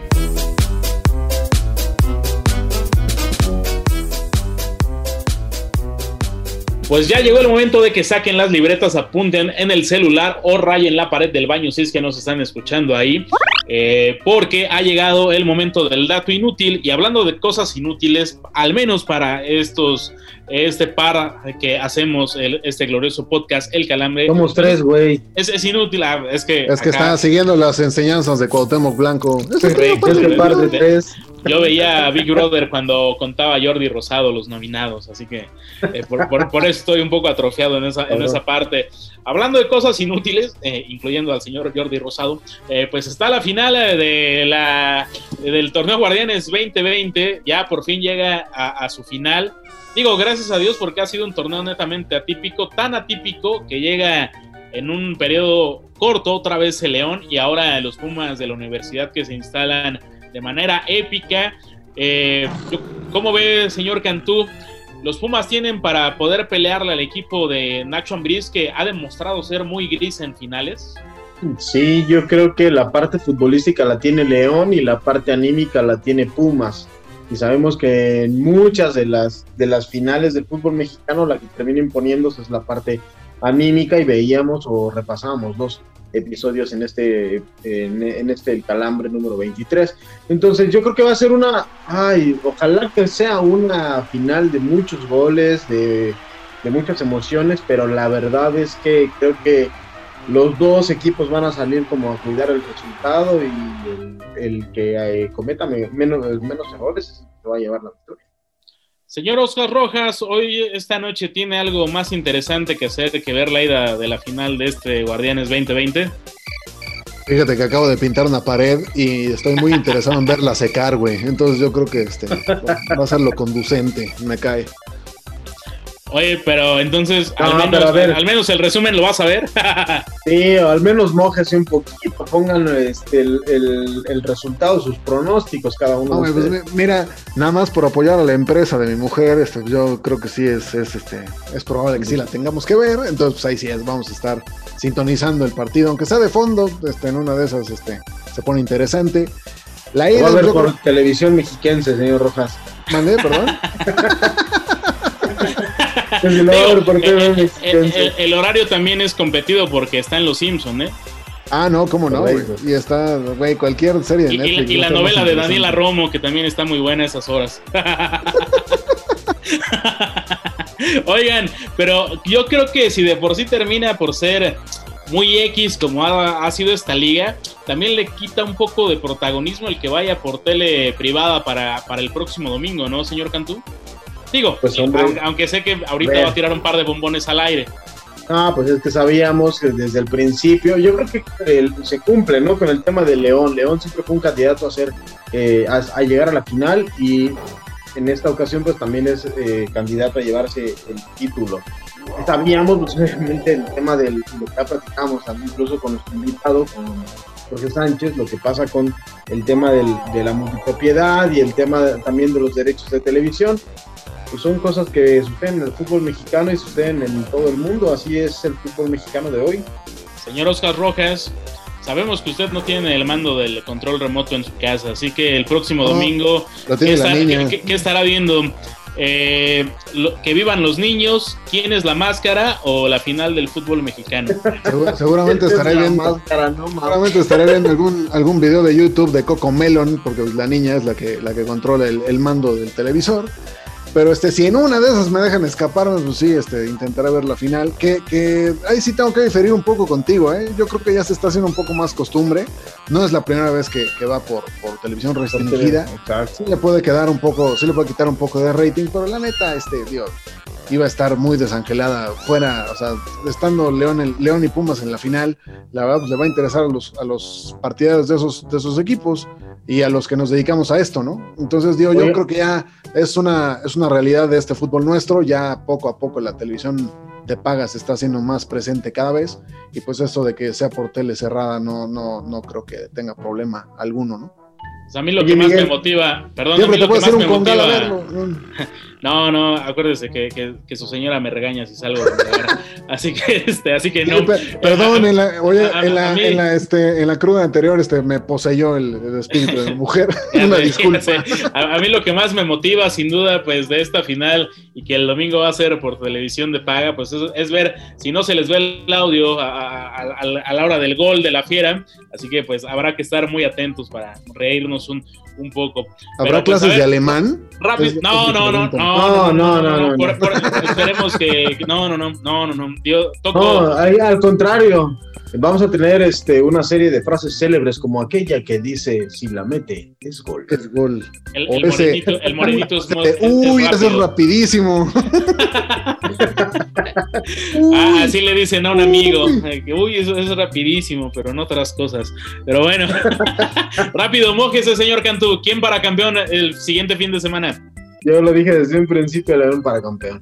Pues ya llegó el momento de que saquen las libretas, apunten en el celular o rayen la pared del baño si es que nos están escuchando ahí, eh, porque ha llegado el momento del dato inútil y hablando de cosas inútiles, al menos para estos, este par que hacemos el, este glorioso podcast, El Calambre. Somos tres, güey. Es, es inútil, ah, es que... Es que acá- está siguiendo las enseñanzas de Cuauhtémoc Blanco. Es Correcto, Es el par de tres. Yo veía a Big Brother cuando contaba Jordi Rosado los nominados, así que eh, por, por- por eso estoy un poco atrofiado en esa, en esa parte. Hablando de cosas inútiles, eh, incluyendo al señor Jordi Rosado, eh, pues está la final eh, de la, del torneo Guardianes 2020, ya por fin llega a, a su final. Digo, gracias a Dios porque ha sido un torneo netamente atípico, tan atípico que llega en un periodo corto otra vez el León y ahora los Pumas de la universidad que se instalan de manera épica. Eh, ¿Cómo ve, señor Cantú? Los Pumas tienen para poder pelearle al equipo de Nacho Ambriz, que ha demostrado ser muy gris en finales. Sí, yo creo que la parte futbolística la tiene León y la parte anímica la tiene Pumas. Y sabemos que en muchas de las, de las finales del fútbol mexicano la que termina imponiéndose es la parte anímica y veíamos o repasábamos dos episodios en este en, este El calambre número 23 entonces yo creo que va a ser una ay ojalá que sea una final de muchos goles de, de muchas emociones pero la verdad es que creo que los dos equipos van a salir como a cuidar el resultado y el, el que eh, cometa me- menos, menos errores es el que se va a llevar la victoria. Señor Oscar Rojas, hoy esta noche tiene algo más interesante que hacer que ver la ida de la final de este Guardianes 2020. Fíjate que acabo de pintar una pared y estoy muy interesado en verla secar, güey. Entonces yo creo que este va a ser lo conducente, me cae. Oye, pero entonces, No, al, menos, pero a ver. al menos el resumen lo vas a ver. Sí, o al menos mojese un poquito, pongan este, el, el- el resultado, sus pronósticos cada uno No, de pues, mira, nada más por apoyar a la empresa de mi mujer, este, yo creo que sí es, es, este, es probable que sí la tengamos que ver. Entonces, pues ahí sí es, vamos a estar sintonizando el partido, aunque sea de fondo, este, en una de esas este, se pone interesante. La Lo va a ver por creo- televisión mexiquense, señor Rojas. mandé, perdón. Sí, lo va a ver Digo, por el, TV el- mexiquense. el- el horario también es competido porque está en Los Simpson, ¿eh? Ah, no, cómo no, güey. Y está, güey, cualquier serie de Y, y la- Netflix. y la novela de. Daniela Romo, que también está muy buena a esas horas. Oigan, pero yo creo que si de por sí termina por ser muy X como ha, ha sido esta liga, también le quita un poco de protagonismo el que vaya por tele privada para, para el próximo domingo, ¿no, señor Cantú? Digo, Pues, hombre. aunque, sé que ahorita Ver. va a tirar un par de bombones al aire. Ah, pues es que sabíamos que desde el principio, yo creo que el- se cumple, ¿no? Con el tema de León. León siempre fue un candidato a ser, eh, a, a llegar a la final y en esta ocasión pues también es eh, candidato a llevarse el título. Sabíamos, pues, obviamente, el tema del, lo que ya platicamos también incluso con nuestro invitado, con Jorge Sánchez, lo que pasa con el tema del- de la multipropiedad y el tema también de los derechos de televisión pues son cosas que suceden en el fútbol mexicano y suceden en todo el mundo. Así es el fútbol mexicano de hoy. Señor Oscar Rojas, sabemos que usted no tiene el mando del control remoto en su casa, así que el próximo No, domingo, ¿qué, estará- niña. qué- qué- qué estará viendo? Eh, lo- que vivan los niños, quién es la máscara o la final del fútbol mexicano. Segu- seguramente estaré Es viendo. máscara, no mames. Seguramente estaré viendo algún, algún video de YouTube de Coco Melon, porque la niña es la que, la que controla el, el mando del televisor. Pero este, si en una de esas me dejan escapar, pues sí, este, intentaré ver la final. Que, que ahí sí tengo que diferir un poco contigo, ¿eh? Yo creo que ya se está haciendo un poco más costumbre. No es la primera vez que, que va por, por televisión restringida. Sí le puede quedar un poco, sí le puede quitar un poco de rating, pero la neta, este, Dios, iba a estar muy desangelada fuera, o sea, estando León, el- León y Pumas en la final, la verdad pues, le va a interesar a los, a los partidarios de esos, de esos equipos y a los que nos dedicamos a esto, ¿no? Entonces, digo, yo Oye. creo que ya es una, es una realidad de este fútbol nuestro, ya poco a poco la televisión de paga se está haciendo más presente cada vez y pues eso de que sea por tele cerrada no, no, no creo que tenga problema alguno, ¿no? Pues a mí lo Oye, que más Miguel. me motiva, perdón, Siempre te más hacer un congal a verlo. no, No, acuérdese que, que, que, su señora me regaña si salgo de Así que, este, así que no. Perdón, en la, oye, en, la, en, la, este, en la cruda anterior este, me poseyó el, espíritu de mujer. Una disculpa. A, mí lo que más me motiva, sin duda, pues, de esta final y que el domingo va a ser por televisión de paga, pues es, ver si no se les ve el audio a, a, la hora del gol de la fiera. Así que, pues, habrá que estar muy atentos para reírnos un, un poco. ¿Habrá pues, clases de alemán? Rápido. No, no, no, no, no, no, no, Esperemos que. No, no, no, no, no, no. No, al contrario. Vamos a tener este, una serie de frases célebres como aquella que dice: Si la mete, es gol. Es gol. El, el morenito, el morenito es, Uy, eso es rapidísimo. ah, así le dicen a un amigo. Uy, eso es rapidísimo, pero no otras cosas. Pero bueno, rápido, ese señor Cantú. ¿Quién para campeón el siguiente fin de semana? Yo lo dije desde un principio, León para campeón.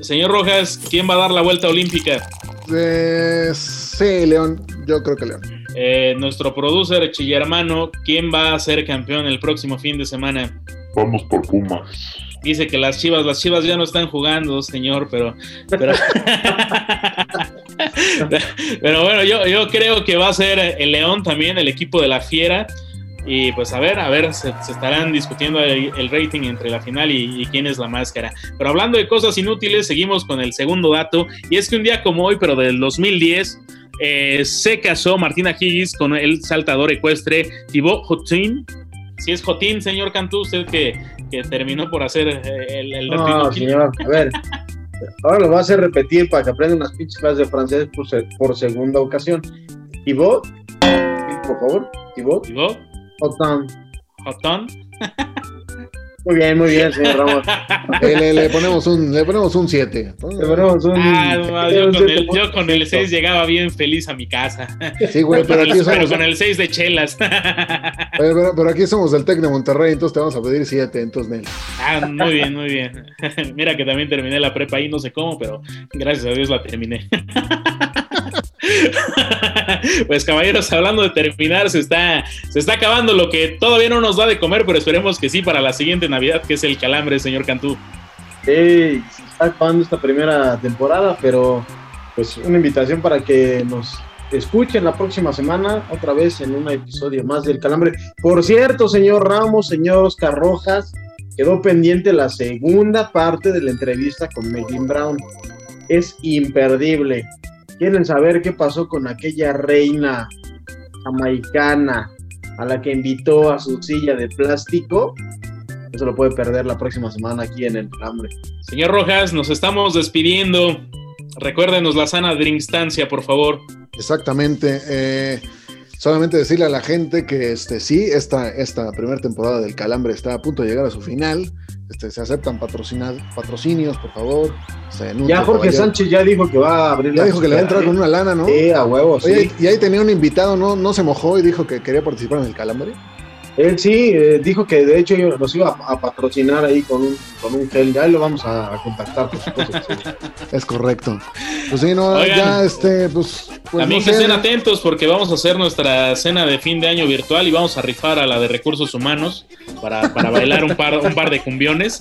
Señor Rojas, ¿quién va a dar la vuelta olímpica? Eh, sí, León, yo creo que León. Eh, nuestro producer Chillermano, ¿quién va a ser campeón el próximo fin de semana? Vamos por Pumas. Dice que las Chivas, las Chivas ya no están jugando, señor, pero pero, pero bueno, yo, yo creo que va a ser el León también, el equipo de la Fiera. Y pues a ver, a ver, se, estarán discutiendo el, rating entre la final y, quién es la máscara. Pero hablando de cosas inútiles, seguimos con el segundo dato. Y es que un día como hoy, pero del 2010, eh, se casó Martina Higgins con el saltador ecuestre Thibaut Jotin. Si es Jotin, señor Cantú, usted que, que terminó por hacer eh, el, el No, señor, a ver. Ahora lo voy a hacer repetir para que aprenda unas pinches clases de francés por, por segunda ocasión. Thibaut, por favor. Thibaut. Thibaut. Hotón. ¿Hotón? Muy bien, muy bien, señor Ramos. le, ponemos un, le ponemos un 7. Le ponemos un. Ah, yo, con el, yo, con el, 6 llegaba bien feliz a mi casa. Sí, güey, pero, aquí somos. Pero con el 6 de chelas. Pero, pero, aquí somos del Tec de Monterrey, entonces te vamos a pedir 7, entonces, Nel. Ah, muy bien, muy bien. Mira que también terminé la prepa ahí, no sé cómo, pero gracias a Dios la terminé. pues caballeros, hablando de terminar, se está, se está acabando lo que todavía no nos da de comer, pero esperemos que sí para la siguiente Navidad, que es el calambre, señor Cantú. Sí, se está acabando esta primera temporada, pero pues una invitación para que nos escuchen la próxima semana, otra vez en un episodio más del calambre. Por cierto, señor Ramos, señor Oscar Rojas, quedó pendiente la segunda parte de la entrevista con Megan Brown. Es imperdible quieren saber qué pasó con aquella reina jamaicana a la que invitó a su silla de plástico, no se lo puede perder la próxima semana aquí en el hambre. Señor Rojas, nos estamos despidiendo. Recuérdenos la sana instancia, por favor. Exactamente. Eh, solamente decirle a la gente que este, sí, esta, esta primera temporada del Calambre está a punto de llegar a su final. Este, se aceptan patrocinios, por favor. ya Jorge Sánchez ya dijo que va a abrir Ya dijo que le va a entrar con una lana, ¿no? Sí, a huevos. y ahí tenía un invitado, ¿no? No se mojó y dijo que quería participar en el calambre. Él sí, eh, dijo que de hecho nos iba a, patrocinar ahí con un, con un gel. Ya lo vamos a, contactar, por supuesto. Es correcto. Pues sí, no, ya este, pues. pues también que estén atentos porque vamos a hacer nuestra cena de fin de año virtual y vamos a rifar a la de recursos humanos para, para bailar un par, un par de cumbiones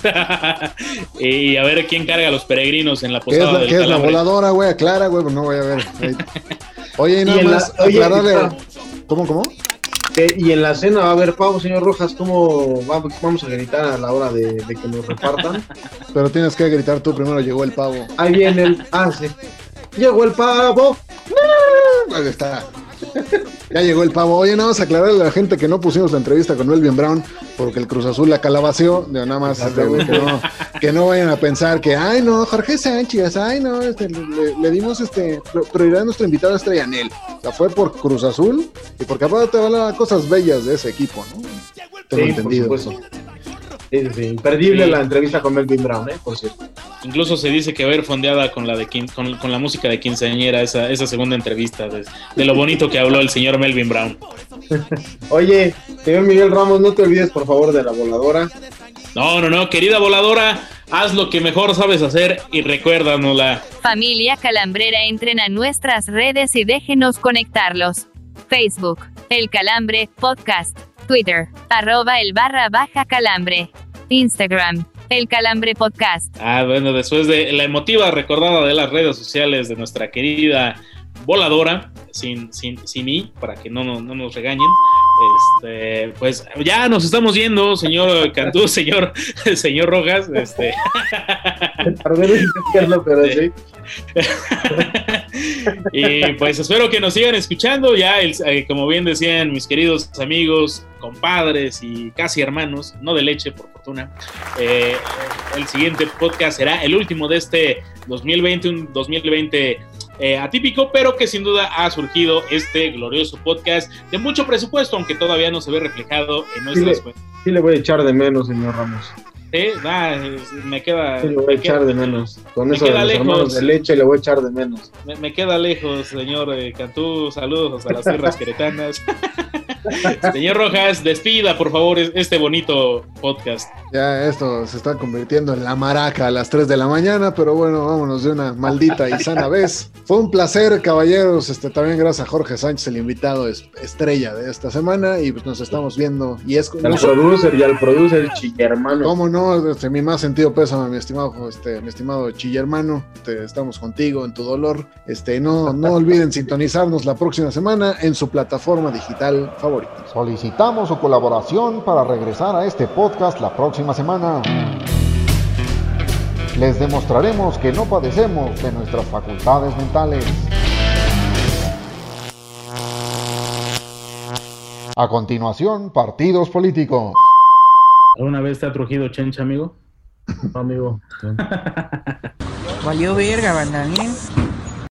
y a ver quién carga a los peregrinos en la posada. ¿Qué es la, ¿qué es la voladora, güey? Aclara, güey, pues no voy a ver. Oye, y nada más, aclararle. ¿Cómo, cómo? Y en la cena va a haber pavo, señor Rojas. ¿Cómo vamos a gritar a la hora de, que nos repartan? Pero tienes que gritar tú primero, llegó el pavo. Ahí viene el. Ah, sí. Llegó el pavo. Ahí está. Ya llegó el pavo. Oye, nada más aclararle a la gente que no pusimos la entrevista con Melvin Brown porque el Cruz Azul la calabació. Nada más este, que, no, vayan a pensar que, ay, no, Jorge Sánchez, ay, no, este, le, dimos este, prioridad a nuestro invitado Estrella Nel. O sea, fue por Cruz Azul y porque aparte hablar cosas bellas de ese equipo, ¿no? Tengo entendido. Por imperdible la entrevista con Melvin Brown, ¿eh? por cierto. Incluso se dice que va a ir fondeada con la, de, con, con la música de quinceañera, esa, esa segunda entrevista, de, lo bonito que habló el señor Melvin Brown. Oye, señor Miguel Ramos, no te olvides por favor de la voladora. No, no, no, querida voladora, haz lo que mejor sabes hacer y recuérdanosla. Familia Calambrera, entren a nuestras redes y déjenos conectarlos. Facebook, El Calambre, Podcast. Twitter, arroba el barra baja calambre. Instagram, El Calambre Podcast. Ah, bueno, después de la emotiva recordada de las redes sociales de nuestra querida voladora, sin, sin, sin mí, para que no, no, no nos regañen. Este, pues ya nos estamos yendo, señor Cantú, señor, señor Rojas. Este. pero sí. y pues espero que nos sigan escuchando. Ya, el- eh, como bien decían mis queridos amigos, compadres y casi hermanos, no de leche, por fortuna. eh, el siguiente podcast será el último de este 2020, un 2020 eh, atípico, pero que sin duda ha surgido este glorioso podcast de mucho presupuesto, aunque todavía no se ve reflejado en nuestras Sí, cuentas. Sí le voy a echar de menos, señor Ramos. Eh, va, eh, me queda. Sí le voy a echar queda- de menos. Con me eso de queda los lejos. de leche le voy a echar de menos. Me, me queda lejos, señor eh, Cantú. Saludos a las tierras queretanas. señor Rojas, despida, por favor, es- este bonito podcast. Ya esto se está convirtiendo en la maraca a las 3 de la mañana, pero bueno, vámonos de una maldita y sana vez. Fue un placer, caballeros. Este, también gracias a Jorge Sánchez, el invitado es- estrella de esta semana, y pues nos estamos viendo. Y es Al producer y al producer chillermano. ¿Cómo no? Este, mi más sentido pésame, mi estimado, este, mi estimado Chillermano. Este, estamos contigo en tu dolor. Este, no, no olviden sintonizarnos la próxima semana en su plataforma digital favorita. Solicitamos su colaboración para regresar a este podcast la próxima semana. Les demostraremos que no padecemos de nuestras facultades mentales. A continuación, partidos políticos. ¿Alguna vez te ha trujido Chencha, amigo? amigo. Valió verga, ¿eh?